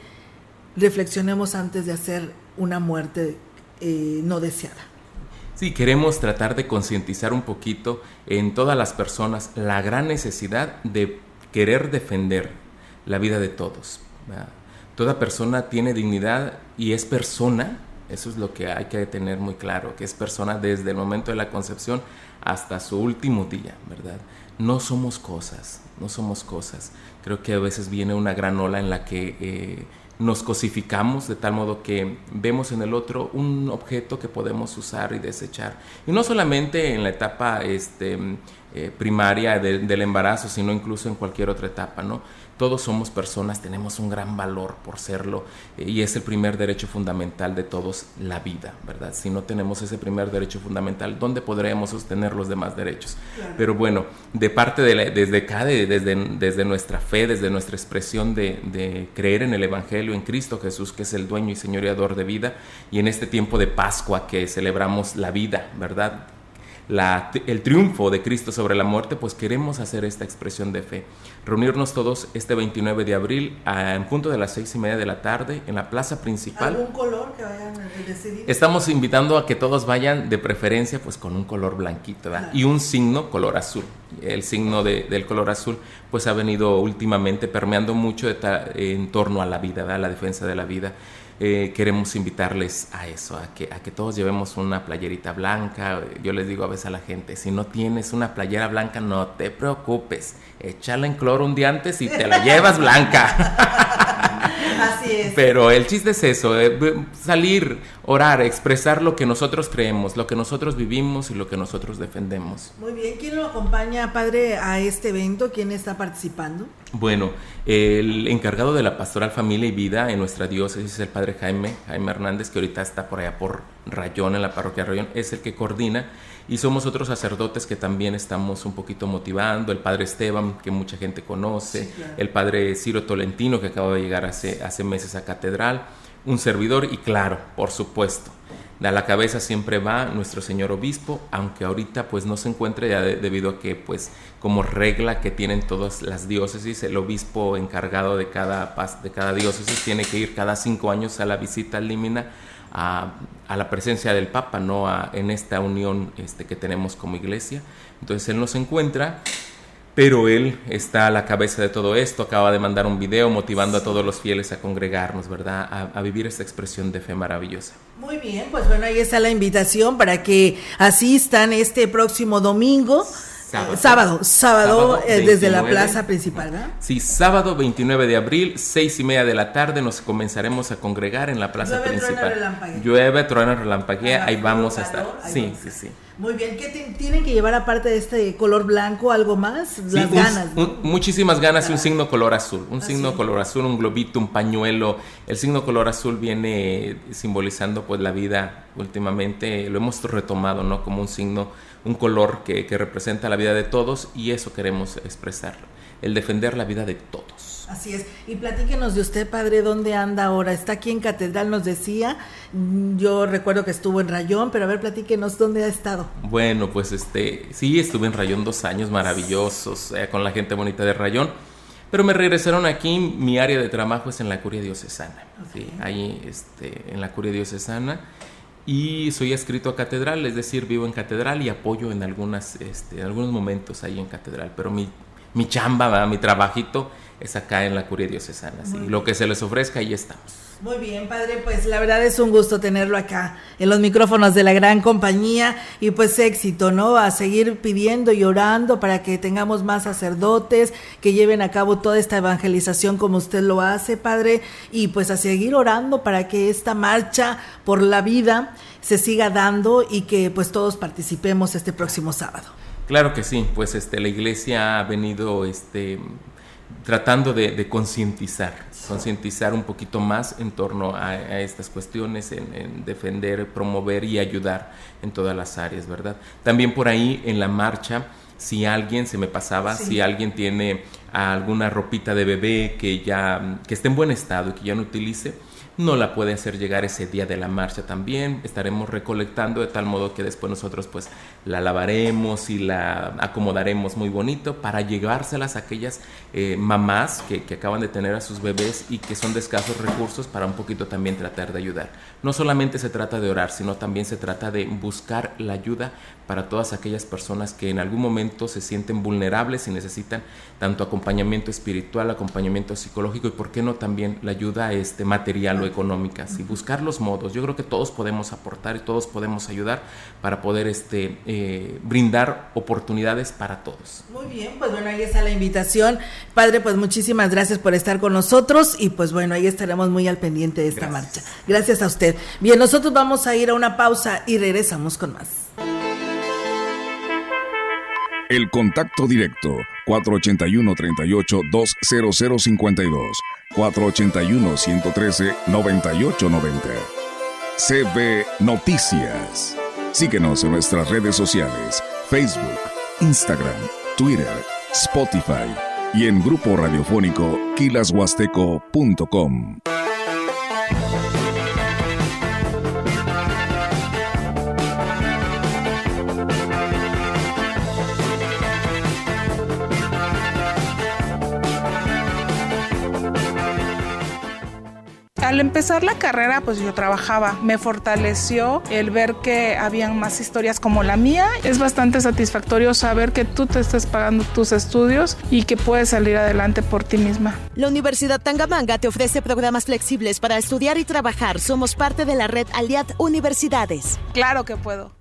reflexionemos antes de hacer una muerte eh, no deseada. Sí, queremos tratar de concientizar un poquito en todas las personas la gran necesidad de querer defender la vida de todos. ¿verdad? Toda persona tiene dignidad y es persona, eso es lo que hay que tener muy claro, que es persona desde el momento de la concepción hasta su último día, ¿verdad? No somos cosas, no somos cosas. Creo que a veces viene una gran ola en la que eh, nos cosificamos de tal modo que vemos en el otro un objeto que podemos usar y desechar. Y no solamente en la etapa este, eh, primaria de, del embarazo, sino incluso en cualquier otra etapa, ¿no? Todos somos personas, tenemos un gran valor por serlo eh, y es el primer derecho fundamental de todos, la vida, ¿verdad? Si no tenemos ese primer derecho fundamental, ¿dónde podríamos sostener los demás derechos? Claro. Pero bueno, de parte de la, desde cada, desde, desde nuestra fe, desde nuestra expresión de, de creer en el Evangelio, en Cristo Jesús, que es el dueño y señor y ador de vida, y en este tiempo de Pascua que celebramos la vida, ¿verdad? la, el triunfo de Cristo sobre la muerte, pues queremos hacer esta expresión de fe. Reunirnos todos este 29 de abril a, en punto de las seis y media de la tarde en la plaza principal. ¿Algún color que vayan a decidir? Estamos invitando a que todos vayan de preferencia pues con un color blanquito ¿verdad? y un signo color azul. El signo de, del color azul pues ha venido últimamente permeando mucho de en torno a la vida, ¿verdad? la defensa de la vida eh, queremos invitarles a eso, a que, a que todos llevemos una playerita blanca. Yo les digo a veces a la gente, si no tienes una playera blanca, no te preocupes, échala en cloro un día antes y te la llevas blanca. Así es. Pero el chiste es eso, eh, salir, orar, expresar lo que nosotros creemos, lo que nosotros vivimos y lo que nosotros defendemos. Muy bien, ¿quién lo acompaña, padre, a este evento? ¿Quién está participando? Bueno, el encargado de la pastoral familia y vida en nuestra diócesis es el padre Jaime, Jaime Hernández, que ahorita está por allá por Rayón, en la parroquia Rayón, es el que coordina y somos otros sacerdotes que también estamos un poquito motivando, el padre Esteban, que mucha gente conoce, sí, claro. el padre Ciro Tolentino, que acaba de llegar hace, hace meses a catedral, un servidor y claro, por supuesto, a la cabeza siempre va nuestro señor obispo, aunque ahorita pues no se encuentre ya de, debido a que pues como regla que tienen todas las diócesis, el obispo encargado de cada, de cada diócesis tiene que ir cada cinco años a la visita al límina a, la presencia del Papa, ¿no? En esta unión este, que tenemos como iglesia. Entonces él nos encuentra, pero él está a la cabeza de todo esto, acaba de mandar un video motivando a todos los fieles a congregarnos, ¿verdad? A, a vivir esta expresión de fe maravillosa. Muy bien, pues bueno, ahí está la invitación para que asistan este próximo domingo. Sábado, sábado, sábado, sábado eh, desde la plaza principal, ¿verdad? Sí, sábado 29 de abril, seis y media de la tarde, nos comenzaremos a congregar en la plaza Llueve, principal. Truena, Llueve, truena, relampaguea, ahí vamos a estar. Ahí sí, sí, sí. Muy bien, ¿qué tienen que llevar aparte de este color blanco, algo más? Sí, Las un, ganas. ¿no? un, muchísimas ganas y un signo color azul. Un signo es. color azul, un globito, un pañuelo. El signo color azul viene simbolizando pues la vida últimamente. Lo hemos retomado, ¿no? Como un signo, un color que, que representa la vida de todos y eso queremos expresar. El defender la vida de todos. Así es. Y platíquenos de usted, padre, ¿dónde anda ahora? Está aquí en Catedral, nos decía. Yo recuerdo que estuvo en Rayón, pero a ver, platíquenos dónde ha estado. Bueno, pues este, sí, estuve en Rayón dos años maravillosos, eh, con la gente bonita de Rayón. Pero me regresaron aquí, mi área de trabajo es en la curia diocesana. Okay. Sí, ahí este, en la curia diocesana. Y soy adscrito a catedral, es decir, vivo en catedral y apoyo en, algunas, este, en algunos momentos ahí en catedral. Pero mi, mi chamba, mi trabajito es acá en la curia diocesana. Y lo que se les ofrezca, ahí estamos. Muy bien, padre, pues la verdad es un gusto tenerlo acá en los micrófonos de la gran compañía y pues éxito, ¿no? A seguir pidiendo y orando para que tengamos más sacerdotes que lleven a cabo toda esta evangelización como usted lo hace, padre, y pues a seguir orando para que esta marcha por la vida se siga dando y que pues todos participemos este próximo sábado. Claro que sí, pues este la iglesia ha venido este tratando de, concientizar, concientizar un poquito más en torno a, estas cuestiones, en, defender, promover y ayudar en todas las áreas, ¿verdad? También por ahí en la marcha, si alguien se me pasaba, si alguien tiene alguna ropita de bebé que ya que esté en buen estado y que ya no utilice, no la puede hacer llegar ese día de la marcha también. Estaremos recolectando de tal modo que después nosotros pues la lavaremos y la acomodaremos muy bonito para llevárselas a aquellas eh, mamás que, que, acaban de tener a sus bebés y que son de escasos recursos para un poquito también tratar de ayudar. No solamente se trata de orar, sino también se trata de buscar la ayuda para todas aquellas personas que en algún momento se sienten vulnerables y necesitan tanto acompañamiento espiritual, acompañamiento psicológico y por qué no también la ayuda este, material o económica. Y buscar los modos. Yo creo que todos podemos aportar y todos podemos ayudar para poder este, eh, brindar oportunidades para todos. Muy bien, pues bueno, ahí está la invitación. Padre, pues muchísimas gracias por estar con nosotros y pues bueno, ahí estaremos muy al pendiente de esta marcha. Gracias a usted. Bien, nosotros vamos a ir a una pausa y regresamos con más. El contacto directo 481-38-20052 481-113-9890 CB Noticias. Síguenos en nuestras redes sociales, Facebook, Instagram, Twitter, Spotify y en grupo radiofónico kilashuasteco.com. al empezar la carrera, pues yo trabajaba. Me fortaleció el ver que habían más historias como la mía. Es bastante satisfactorio saber que tú te estás pagando tus estudios y que puedes salir adelante por ti misma. La Universidad Tangamanga te ofrece programas flexibles para estudiar y trabajar. Somos parte de la red Aliad Universidades. Claro que puedo.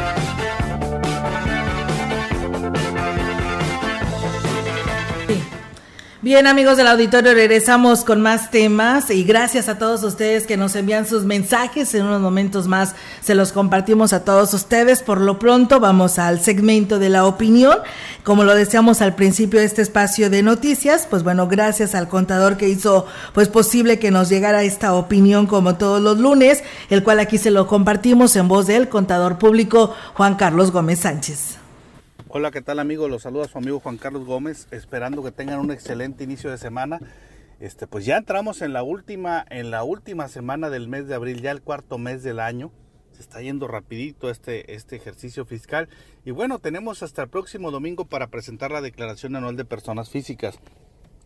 Bien amigos del auditorio, regresamos con más temas y gracias a todos ustedes que nos envían sus mensajes. En unos momentos más se los compartimos a todos ustedes. Por lo pronto vamos al segmento de la opinión. Como lo decíamos al principio de este espacio de noticias, pues bueno, gracias al contador que hizo pues posible que nos llegara esta opinión como todos los lunes, el cual aquí se lo compartimos en voz del contador público Juan Carlos Gómez Sánchez. Hola, ¿qué tal amigos? Los saluda su amigo Juan Carlos Gómez, esperando que tengan un excelente inicio de semana. este, pues ya entramos en la última, en la última semana del mes de abril, ya el cuarto mes del año. Se está yendo rapidito este, este ejercicio fiscal. Y bueno, tenemos hasta el próximo domingo para presentar la declaración anual de personas físicas.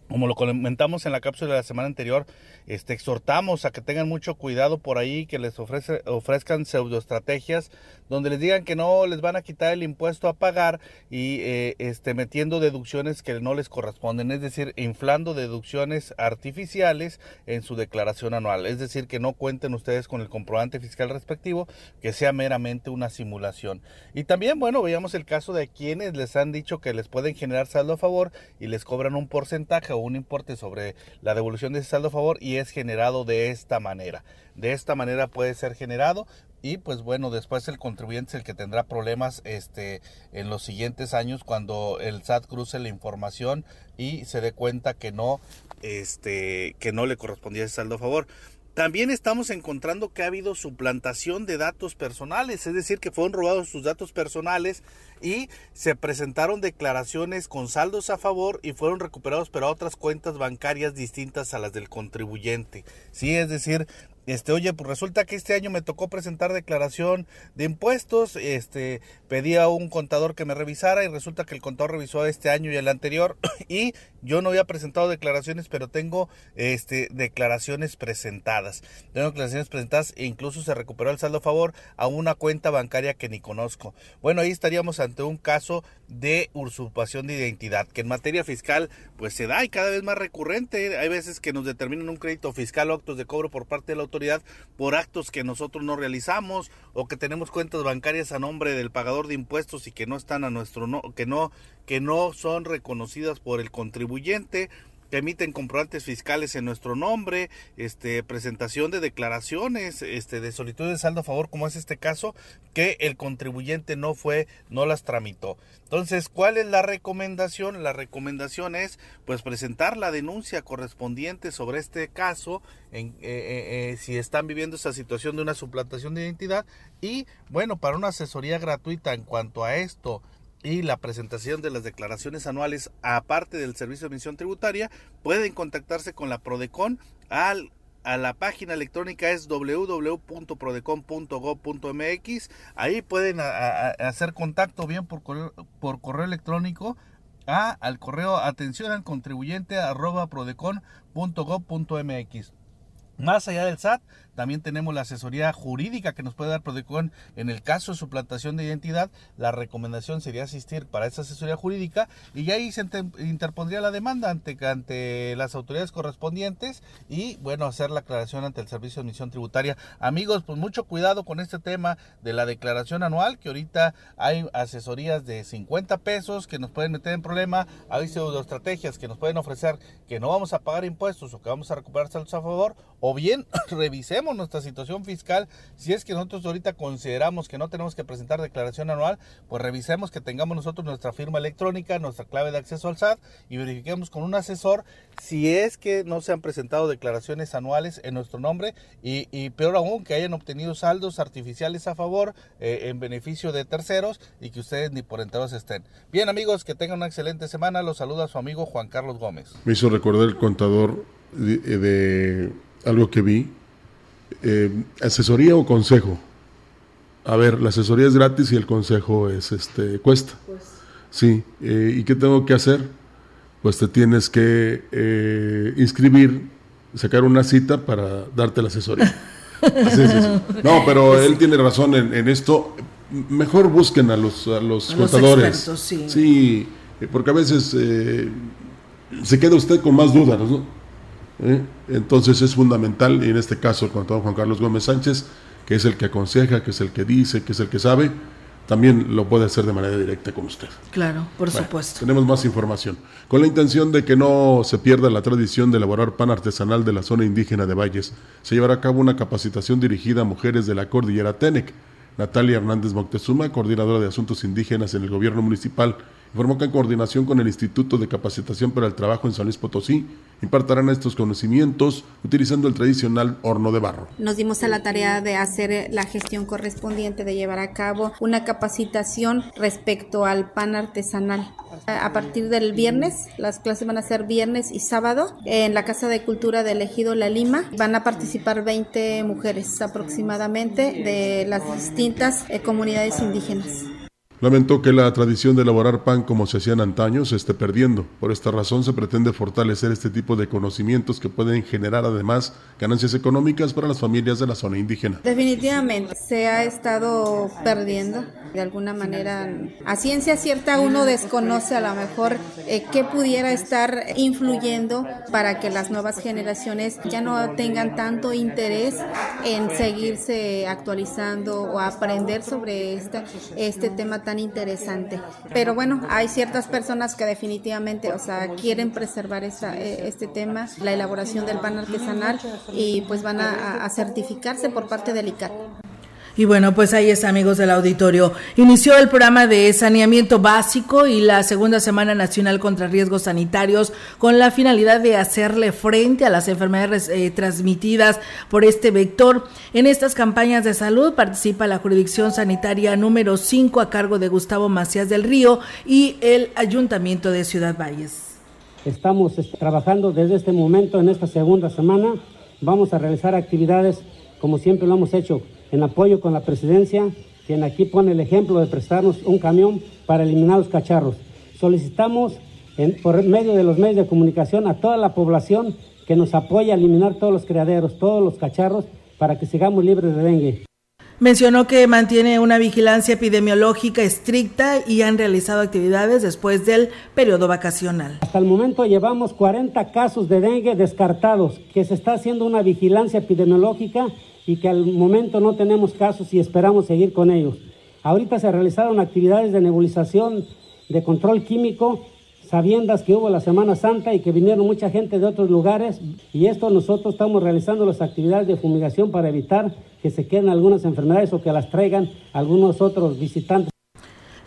Como lo comentamos en la cápsula de la semana anterior, este, exhortamos a que tengan mucho cuidado por ahí, que les ofrece, ofrezcan pseudoestrategias donde les digan que no les van a quitar el impuesto a pagar y eh, este, metiendo deducciones que no les corresponden, es decir, inflando deducciones artificiales en su declaración anual, es decir, que no cuenten ustedes con el comprobante fiscal respectivo, que sea meramente una simulación. Y también, bueno, veamos el caso de quienes les han dicho que les pueden generar saldo a favor y les cobran un porcentaje o un importe sobre la devolución de ese saldo a favor y es generado de esta manera. De esta manera puede ser generado y pues bueno, después el contribuyente es el que tendrá problemas este en los siguientes años cuando el SAT cruce la información y se dé cuenta que no este que no le correspondía ese saldo a favor. También estamos encontrando que ha habido suplantación de datos personales, es decir, que fueron robados sus datos personales y se presentaron declaraciones con saldos a favor y fueron recuperados pero a otras cuentas bancarias distintas a las del contribuyente. Sí, es decir, este, oye, pues resulta que este año me tocó presentar declaración de impuestos, este, pedí a un contador que me revisara y resulta que el contador revisó este año y el anterior y yo no había presentado declaraciones, pero tengo este declaraciones presentadas. Tengo declaraciones presentadas e incluso se recuperó el saldo a favor a una cuenta bancaria que ni conozco. Bueno, ahí estaríamos ante un caso de usurpación de identidad, que en materia fiscal pues se da y cada vez más recurrente. Hay veces que nos determinan un crédito fiscal o actos de cobro por parte de la autoridad por actos que nosotros no realizamos o que tenemos cuentas bancarias a nombre del pagador de impuestos y que no están a nuestro no, que no que no son reconocidas por el contribuyente que emiten comprobantes fiscales en nuestro nombre, este, presentación de declaraciones, este, de solicitud de saldo a favor, como es este caso, que el contribuyente no fue, no las tramitó. Entonces, ¿cuál es la recomendación? La recomendación es, pues, presentar la denuncia correspondiente sobre este caso, en, eh, eh, eh, si están viviendo esa situación de una suplantación de identidad, y, bueno, para una asesoría gratuita en cuanto a esto, y la presentación de las declaraciones anuales aparte del servicio de emisión tributaria, pueden contactarse con la Prodecon al a la página electrónica es www.prodecon.gov.mx. Ahí pueden hacer contacto bien por correo, por correo electrónico a, al correo atención al contribuyente arroba prodecon.gov.mx. Más allá del SAT, también tenemos la asesoría jurídica que nos puede dar Prodecon en el caso de suplantación de identidad. La recomendación sería asistir para esa asesoría jurídica y ahí se interpondría la demanda ante, ante las autoridades correspondientes y bueno, hacer la aclaración ante el Servicio de Admisión Tributaria. Amigos, pues mucho cuidado con este tema de la declaración anual, que ahorita hay asesorías de 50 pesos que nos pueden meter en problema, hay estrategias que nos pueden ofrecer que no vamos a pagar impuestos o que vamos a recuperar saldos a favor, o bien revisemos nuestra situación fiscal. Si es que nosotros ahorita consideramos que no tenemos que presentar declaración anual, pues revisemos que tengamos nosotros nuestra firma electrónica, nuestra clave de acceso al SAT y verifiquemos con un asesor si es que no se han presentado declaraciones anuales en nuestro nombre y, peor aún que hayan obtenido saldos artificiales a favor eh, en beneficio de terceros y que ustedes ni por enteros estén. Bien amigos, que tengan una excelente semana. Los saluda su amigo Juan Carlos Gómez. Me hizo recordar el contador de algo que vi eh, asesoría o consejo. A ver, la asesoría es gratis y el consejo es este cuesta. Pues. Sí, eh, ¿y qué tengo que hacer? Pues te tienes que eh, inscribir, sacar una cita para darte la asesoría. No, pero él tiene razón en, esto. Mejor busquen a los, a los contadores. sí. porque a veces se queda usted con más dudas, ¿no? ¿Eh? Entonces es fundamental, y en este caso el contador Juan Carlos Gómez Sánchez, que es el que aconseja, que es el que dice, que es el que sabe, también lo puede hacer de manera directa con usted. Claro, por supuesto. Tenemos más información. Con la intención de que no se pierda la tradición de elaborar pan artesanal de la zona indígena de Valles, se llevará a cabo una capacitación dirigida a mujeres de la cordillera Tenec. Natalia Hernández Moctezuma, coordinadora de asuntos indígenas en el gobierno municipal, informó que en coordinación con el Instituto de Capacitación para el Trabajo en San Luis Potosí, impartirán estos conocimientos utilizando el tradicional horno de barro. Nos dimos a la tarea de hacer la gestión correspondiente, de llevar a cabo una capacitación respecto al pan artesanal. A partir del viernes, las clases van a ser viernes y sábado en la Casa de Cultura del Ejido La Lima. Van a participar 20 mujeres aproximadamente de las distintas eh, comunidades indígenas. Lamentó que la tradición de elaborar pan como se hacían antaño se esté perdiendo. Por esta razón se pretende fortalecer este tipo de conocimientos que pueden generar además ganancias económicas para las familias de la zona indígena. Definitivamente se ha estado perdiendo de alguna manera. A ciencia cierta uno desconoce a lo mejor eh, qué pudiera estar influyendo para que las nuevas generaciones ya no tengan tanto interés en seguirse actualizando o aprender sobre este, este tema tan interesante. Pero bueno, hay ciertas personas que definitivamente, o sea, quieren preservar esta, eh, este tema, la elaboración del pan artesanal y pues van a, a certificarse por parte del ICAT. Y bueno, pues ahí está, amigos del auditorio. Inició el programa de saneamiento básico y la segunda semana nacional contra riesgos sanitarios con la finalidad de hacerle frente a las enfermedades eh, transmitidas por este vector. En estas campañas de salud participa la jurisdicción sanitaria número 5 a cargo de Gustavo Macías del Río y el Ayuntamiento de Ciudad Valles. Estamos trabajando desde este momento en esta segunda semana. Vamos a realizar actividades como siempre lo hemos hecho en apoyo con la presidencia, quien aquí pone el ejemplo de prestarnos un camión para eliminar los cacharros. Solicitamos por medio de los medios de comunicación a toda la población que nos apoye a eliminar todos los criaderos, todos los cacharros, para que sigamos libres de dengue. Mencionó que mantiene una vigilancia epidemiológica estricta y han realizado actividades después del periodo vacacional. Hasta el momento llevamos 40 casos de dengue descartados, que se está haciendo una vigilancia epidemiológica y que al momento no tenemos casos y esperamos seguir con ellos. Ahorita se realizaron actividades de nebulización, de control químico, sabiendas que hubo la Semana Santa y que vinieron mucha gente de otros lugares y esto nosotros estamos realizando las actividades de fumigación para evitar que se queden algunas enfermedades o que las traigan algunos otros visitantes.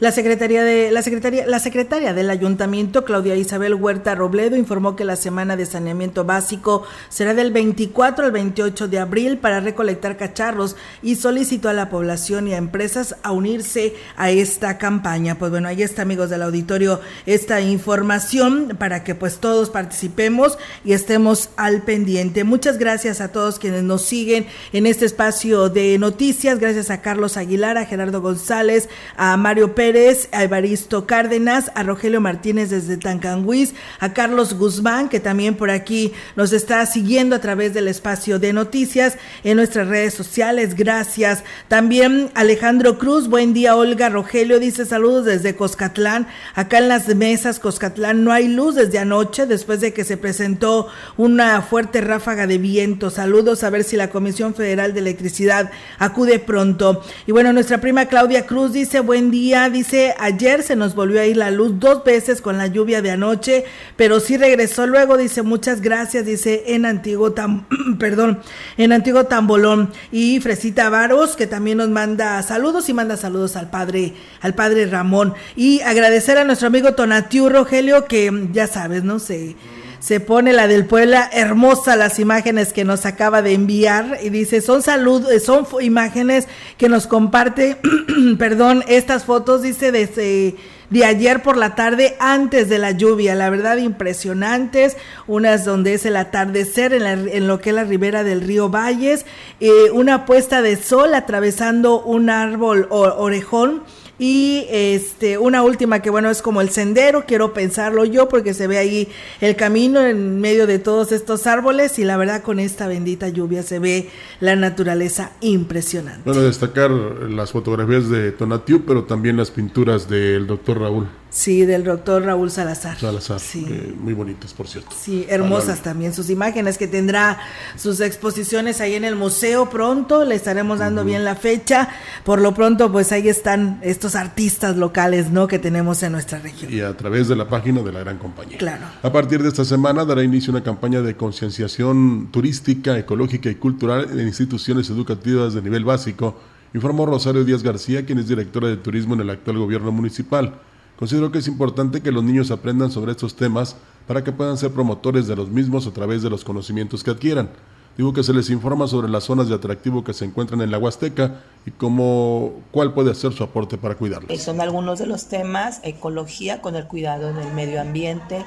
La secretaria, de, la, secretaria, la secretaria del ayuntamiento, Claudia Isabel Huerta Robledo, informó que la semana de saneamiento básico será del 24 al 28 de abril para recolectar cacharros y solicitó a la población y a empresas a unirse a esta campaña. Pues bueno, ahí está, amigos del auditorio, esta información para que pues todos participemos y estemos al pendiente. Muchas gracias a todos quienes nos siguen en este espacio de noticias. Gracias a Carlos Aguilar, a Gerardo González, a Mario Pérez a Evaristo Cárdenas, a Rogelio Martínez desde Tancanguis, a Carlos Guzmán, que también por aquí nos está siguiendo a través del espacio de noticias en nuestras redes sociales. Gracias. También Alejandro Cruz, buen día, Olga Rogelio, dice saludos desde Coscatlán. Acá en las mesas, Coscatlán, no hay luz desde anoche, después de que se presentó una fuerte ráfaga de viento. Saludos a ver si la Comisión Federal de Electricidad acude pronto. Y bueno, nuestra prima Claudia Cruz dice, buen día, dice, ayer se nos volvió a ir la luz dos veces con la lluvia de anoche, pero sí regresó luego, dice, muchas gracias, dice, en Antiguo Tam, perdón, en Antiguo Tambolón. Y Fresita Varos, que también nos manda saludos y manda saludos al padre, al padre Ramón. Y agradecer a nuestro amigo Tonatiu Rogelio, que ya sabes, no sé se pone la del Puebla, hermosa las imágenes que nos acaba de enviar y dice, son salud, son imágenes que nos comparte, perdón, estas fotos, dice, desde de ayer por la tarde antes de la lluvia, la verdad impresionantes, unas donde es el atardecer en, lo que es la ribera del río Valles, eh, una puesta de sol atravesando un árbol orejón, y este, una última que bueno, es como el sendero, quiero pensarlo yo porque se ve ahí el camino en medio de todos estos árboles y la verdad con esta bendita lluvia se ve la naturaleza impresionante. Bueno, destacar las fotografías de Tonatiu, pero también las pinturas del doctor Raúl. Sí, del doctor Raúl Salazar. Salazar, sí. Eh, muy bonitas, por cierto. Sí, hermosas también sus imágenes que tendrá sus exposiciones ahí en el museo pronto, le estaremos dando bien la fecha. Por lo pronto, pues ahí están estos artistas locales, ¿no? Que tenemos en nuestra región. Y a través de la página de la gran compañía. Claro. A partir de esta semana dará inicio una campaña de concienciación turística, ecológica y cultural en instituciones educativas de nivel básico, informó Rosario Díaz García, quien es directora de turismo en el actual gobierno municipal. Considero que es importante que los niños aprendan sobre estos temas para que puedan ser promotores de los mismos a través de los conocimientos que adquieran. Digo que se les informa sobre las zonas de atractivo que se encuentran en la Huasteca y cómo, cuál puede ser su aporte para cuidarlas. Eh, son algunos de los temas, ecología con el cuidado del medio ambiente,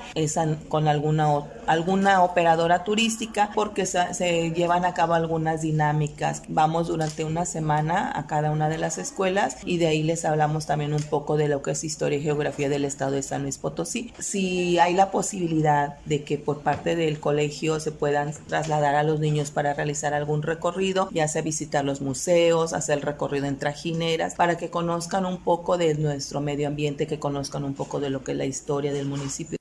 con alguna, alguna operadora turística, porque se, se, llevan a cabo algunas dinámicas. Vamos durante una semana a cada una de las escuelas y de ahí les hablamos también un poco de lo que es historia y geografía del estado de San Luis Potosí. Si hay la posibilidad de que por parte del colegio se puedan trasladar a los niños para realizar algún recorrido, ya sea visitar los museos, hacer recorrido en trajineras, para que conozcan un poco de nuestro medio ambiente, que conozcan un poco de lo que es la historia del municipio.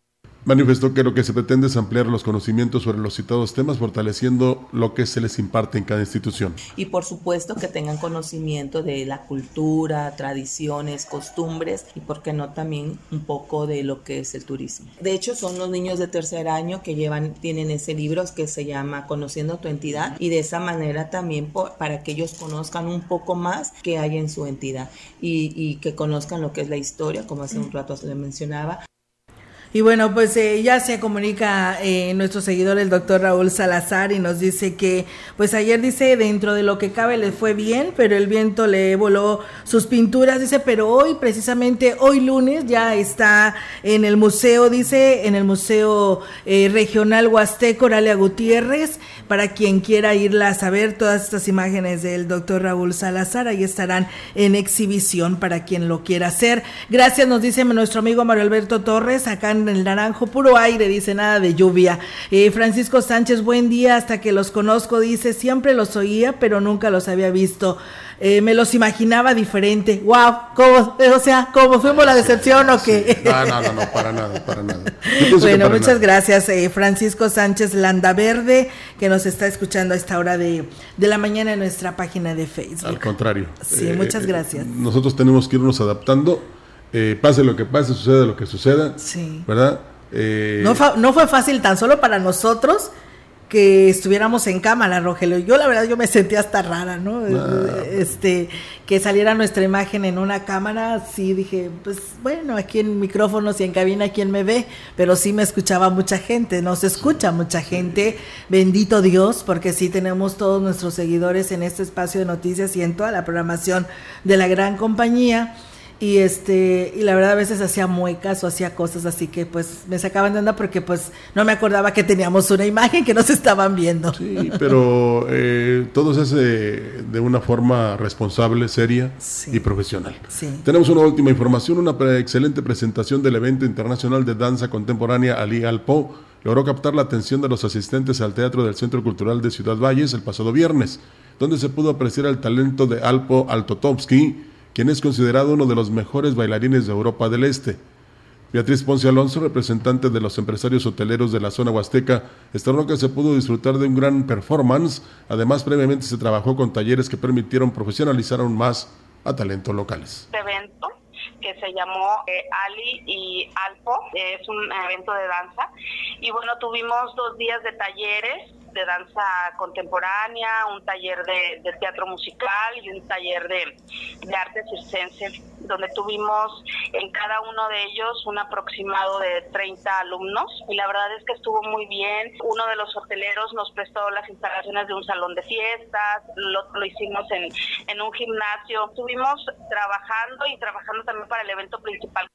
Manifestó que lo que se pretende es ampliar los conocimientos sobre los citados temas, fortaleciendo lo que se les imparte en cada institución. Y por supuesto que tengan conocimiento de la cultura, tradiciones, costumbres y, por qué no, también un poco de lo que es el turismo. De hecho, son los niños de tercer año que llevan, tienen ese libro que se llama Conociendo tu entidad y de esa manera también para que ellos conozcan un poco más que hay en su entidad y, y que conozcan lo que es la historia, como hace un rato se le mencionaba, y bueno, pues eh, ya se comunica eh, nuestro seguidor, el doctor Raúl Salazar, y nos dice que, pues ayer dice, dentro de lo que cabe le fue bien, pero el viento le voló sus pinturas, dice, pero hoy, precisamente hoy lunes, ya está en el museo, dice, en el Museo eh, Regional Huasteco, Oralia Gutiérrez, para quien quiera irlas a ver todas estas imágenes del doctor Raúl Salazar, ahí estarán en exhibición para quien lo quiera hacer. Gracias, nos dice nuestro amigo Mario Alberto Torres, acá en el naranjo, puro aire, dice nada de lluvia. Eh, Francisco Sánchez, buen día, hasta que los conozco, dice, siempre los oía, pero nunca los había visto. Eh, me los imaginaba diferente. ¡Wow! ¿Cómo, o sea, ¿cómo fuimos la decepción o qué? No, no, no, no, para nada, para nada. Bueno, muchas gracias, eh, Francisco Sánchez Landaverde, que nos está escuchando a esta hora de, de la mañana en nuestra página de Facebook. Al contrario. Sí, muchas gracias. nosotros tenemos que irnos adaptando. Pase lo que pase, suceda lo que suceda. Sí. ¿Verdad? no, no fue fácil tan solo para nosotros, que estuviéramos en cámara, Rogelio. Yo la verdad yo me sentía hasta rara, ¿no? Ah. Este, que saliera nuestra imagen en una cámara, sí dije, pues bueno, aquí en micrófonos y en cabina quién me ve, pero sí me escuchaba mucha gente, nos escucha mucha gente, bendito Dios, porque sí tenemos todos nuestros seguidores en este espacio de noticias y en toda la programación de la gran compañía y este y la verdad a veces hacía muecas o hacía cosas así que pues me sacaban de onda porque pues no me acordaba que teníamos una imagen que nos estaban viendo. Sí pero eh, todo se hace de una forma responsable seria y profesional. Sí. tenemos una última información una excelente presentación del evento internacional de danza contemporánea Ali Alpo logró captar la atención de los asistentes al teatro del Centro Cultural de Ciudad Valles el pasado viernes donde se pudo apreciar el talento de Alpo Altotovsky quien es considerado uno de los mejores bailarines de Europa del Este. Beatriz Ponce Alonso, representante de los empresarios hoteleros de la zona huasteca, estimó que se pudo disfrutar de un gran performance. Además, previamente se trabajó con talleres que permitieron profesionalizar aún más a talentos locales. Este evento que se llamó eh, Ali y Alpo, es un evento de danza. Y bueno, tuvimos dos días de talleres de danza contemporánea, un taller de, teatro musical y un taller de, de, arte circense, donde tuvimos en cada uno de ellos un aproximado de 30 alumnos y la verdad es que estuvo muy bien. Uno de los hoteleros nos prestó las instalaciones de un salón de fiestas, lo, lo hicimos en, en un gimnasio. Estuvimos trabajando y trabajando también para el evento principal.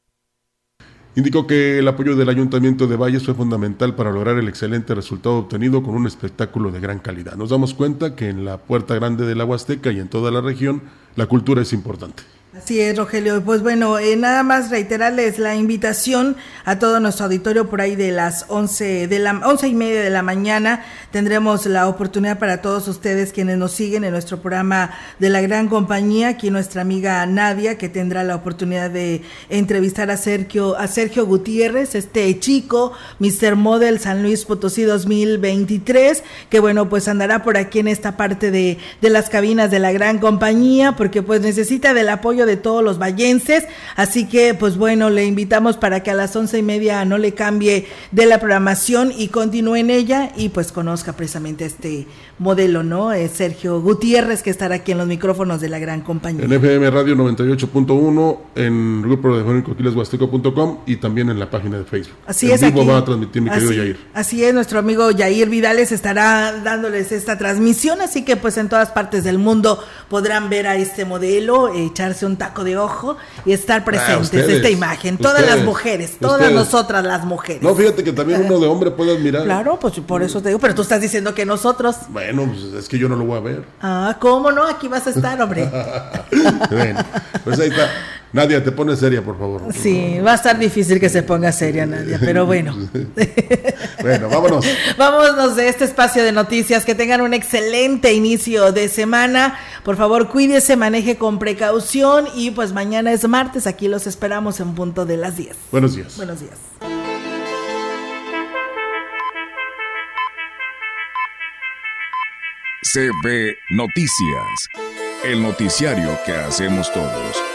Indicó que el apoyo del Ayuntamiento de Valles fue fundamental para lograr el excelente resultado obtenido con un espectáculo de gran calidad. Nos damos cuenta que en la Puerta Grande de la Huasteca y en toda la región la cultura es importante. Así es, Rogelio. Pues bueno, eh, nada más reiterarles la invitación a todo nuestro auditorio por ahí de las once de la once y media de la mañana. Tendremos la oportunidad para todos ustedes quienes nos siguen en nuestro programa de la gran compañía. Aquí nuestra amiga Nadia, que tendrá la oportunidad de entrevistar a Sergio, a Sergio Gutiérrez, este chico, Mr. Model San Luis Potosí 2023, que bueno, pues andará por aquí en esta parte de, de las cabinas de la gran compañía, porque pues necesita del apoyo de todos los vallenses. Así que, pues bueno, le invitamos para que a las once y media no le cambie de la programación y continúe en ella y pues conozca precisamente este modelo, ¿no? Es Sergio Gutiérrez, que estará aquí en los micrófonos de la gran compañía. En FM Radio 98.1, en grupo radiofónico aquilashuasteco.com y también en la página de Facebook. Así en es. vivo aquí. va a transmitir mi querido Yair. Así es, nuestro amigo Yair Vidales estará dándoles esta transmisión, así que pues en todas partes del mundo podrán ver a este modelo, echarse un taco de ojo y estar presentes Ah, ustedes, esta imagen. Todas ustedes, las mujeres, todas ustedes. nosotras las mujeres. No, fíjate que también uno de hombre puede admirar. Claro, pues por eso te digo, pero tú estás diciendo que nosotros. Bueno, pues es que yo no lo voy a ver. Ah, ¿cómo no? Aquí vas a estar, hombre. bueno, pues ahí está. Nadia, te pones seria, por favor. Sí, va a estar difícil que se ponga seria, Nadia, pero bueno. bueno, vámonos. Vámonos de este espacio de noticias. Que tengan un excelente inicio de semana. Por favor, cuídese, maneje con precaución. Y pues mañana es martes. Aquí los esperamos en punto de las 10. Buenos días. Buenos días. CB Noticias, el noticiario que hacemos todos.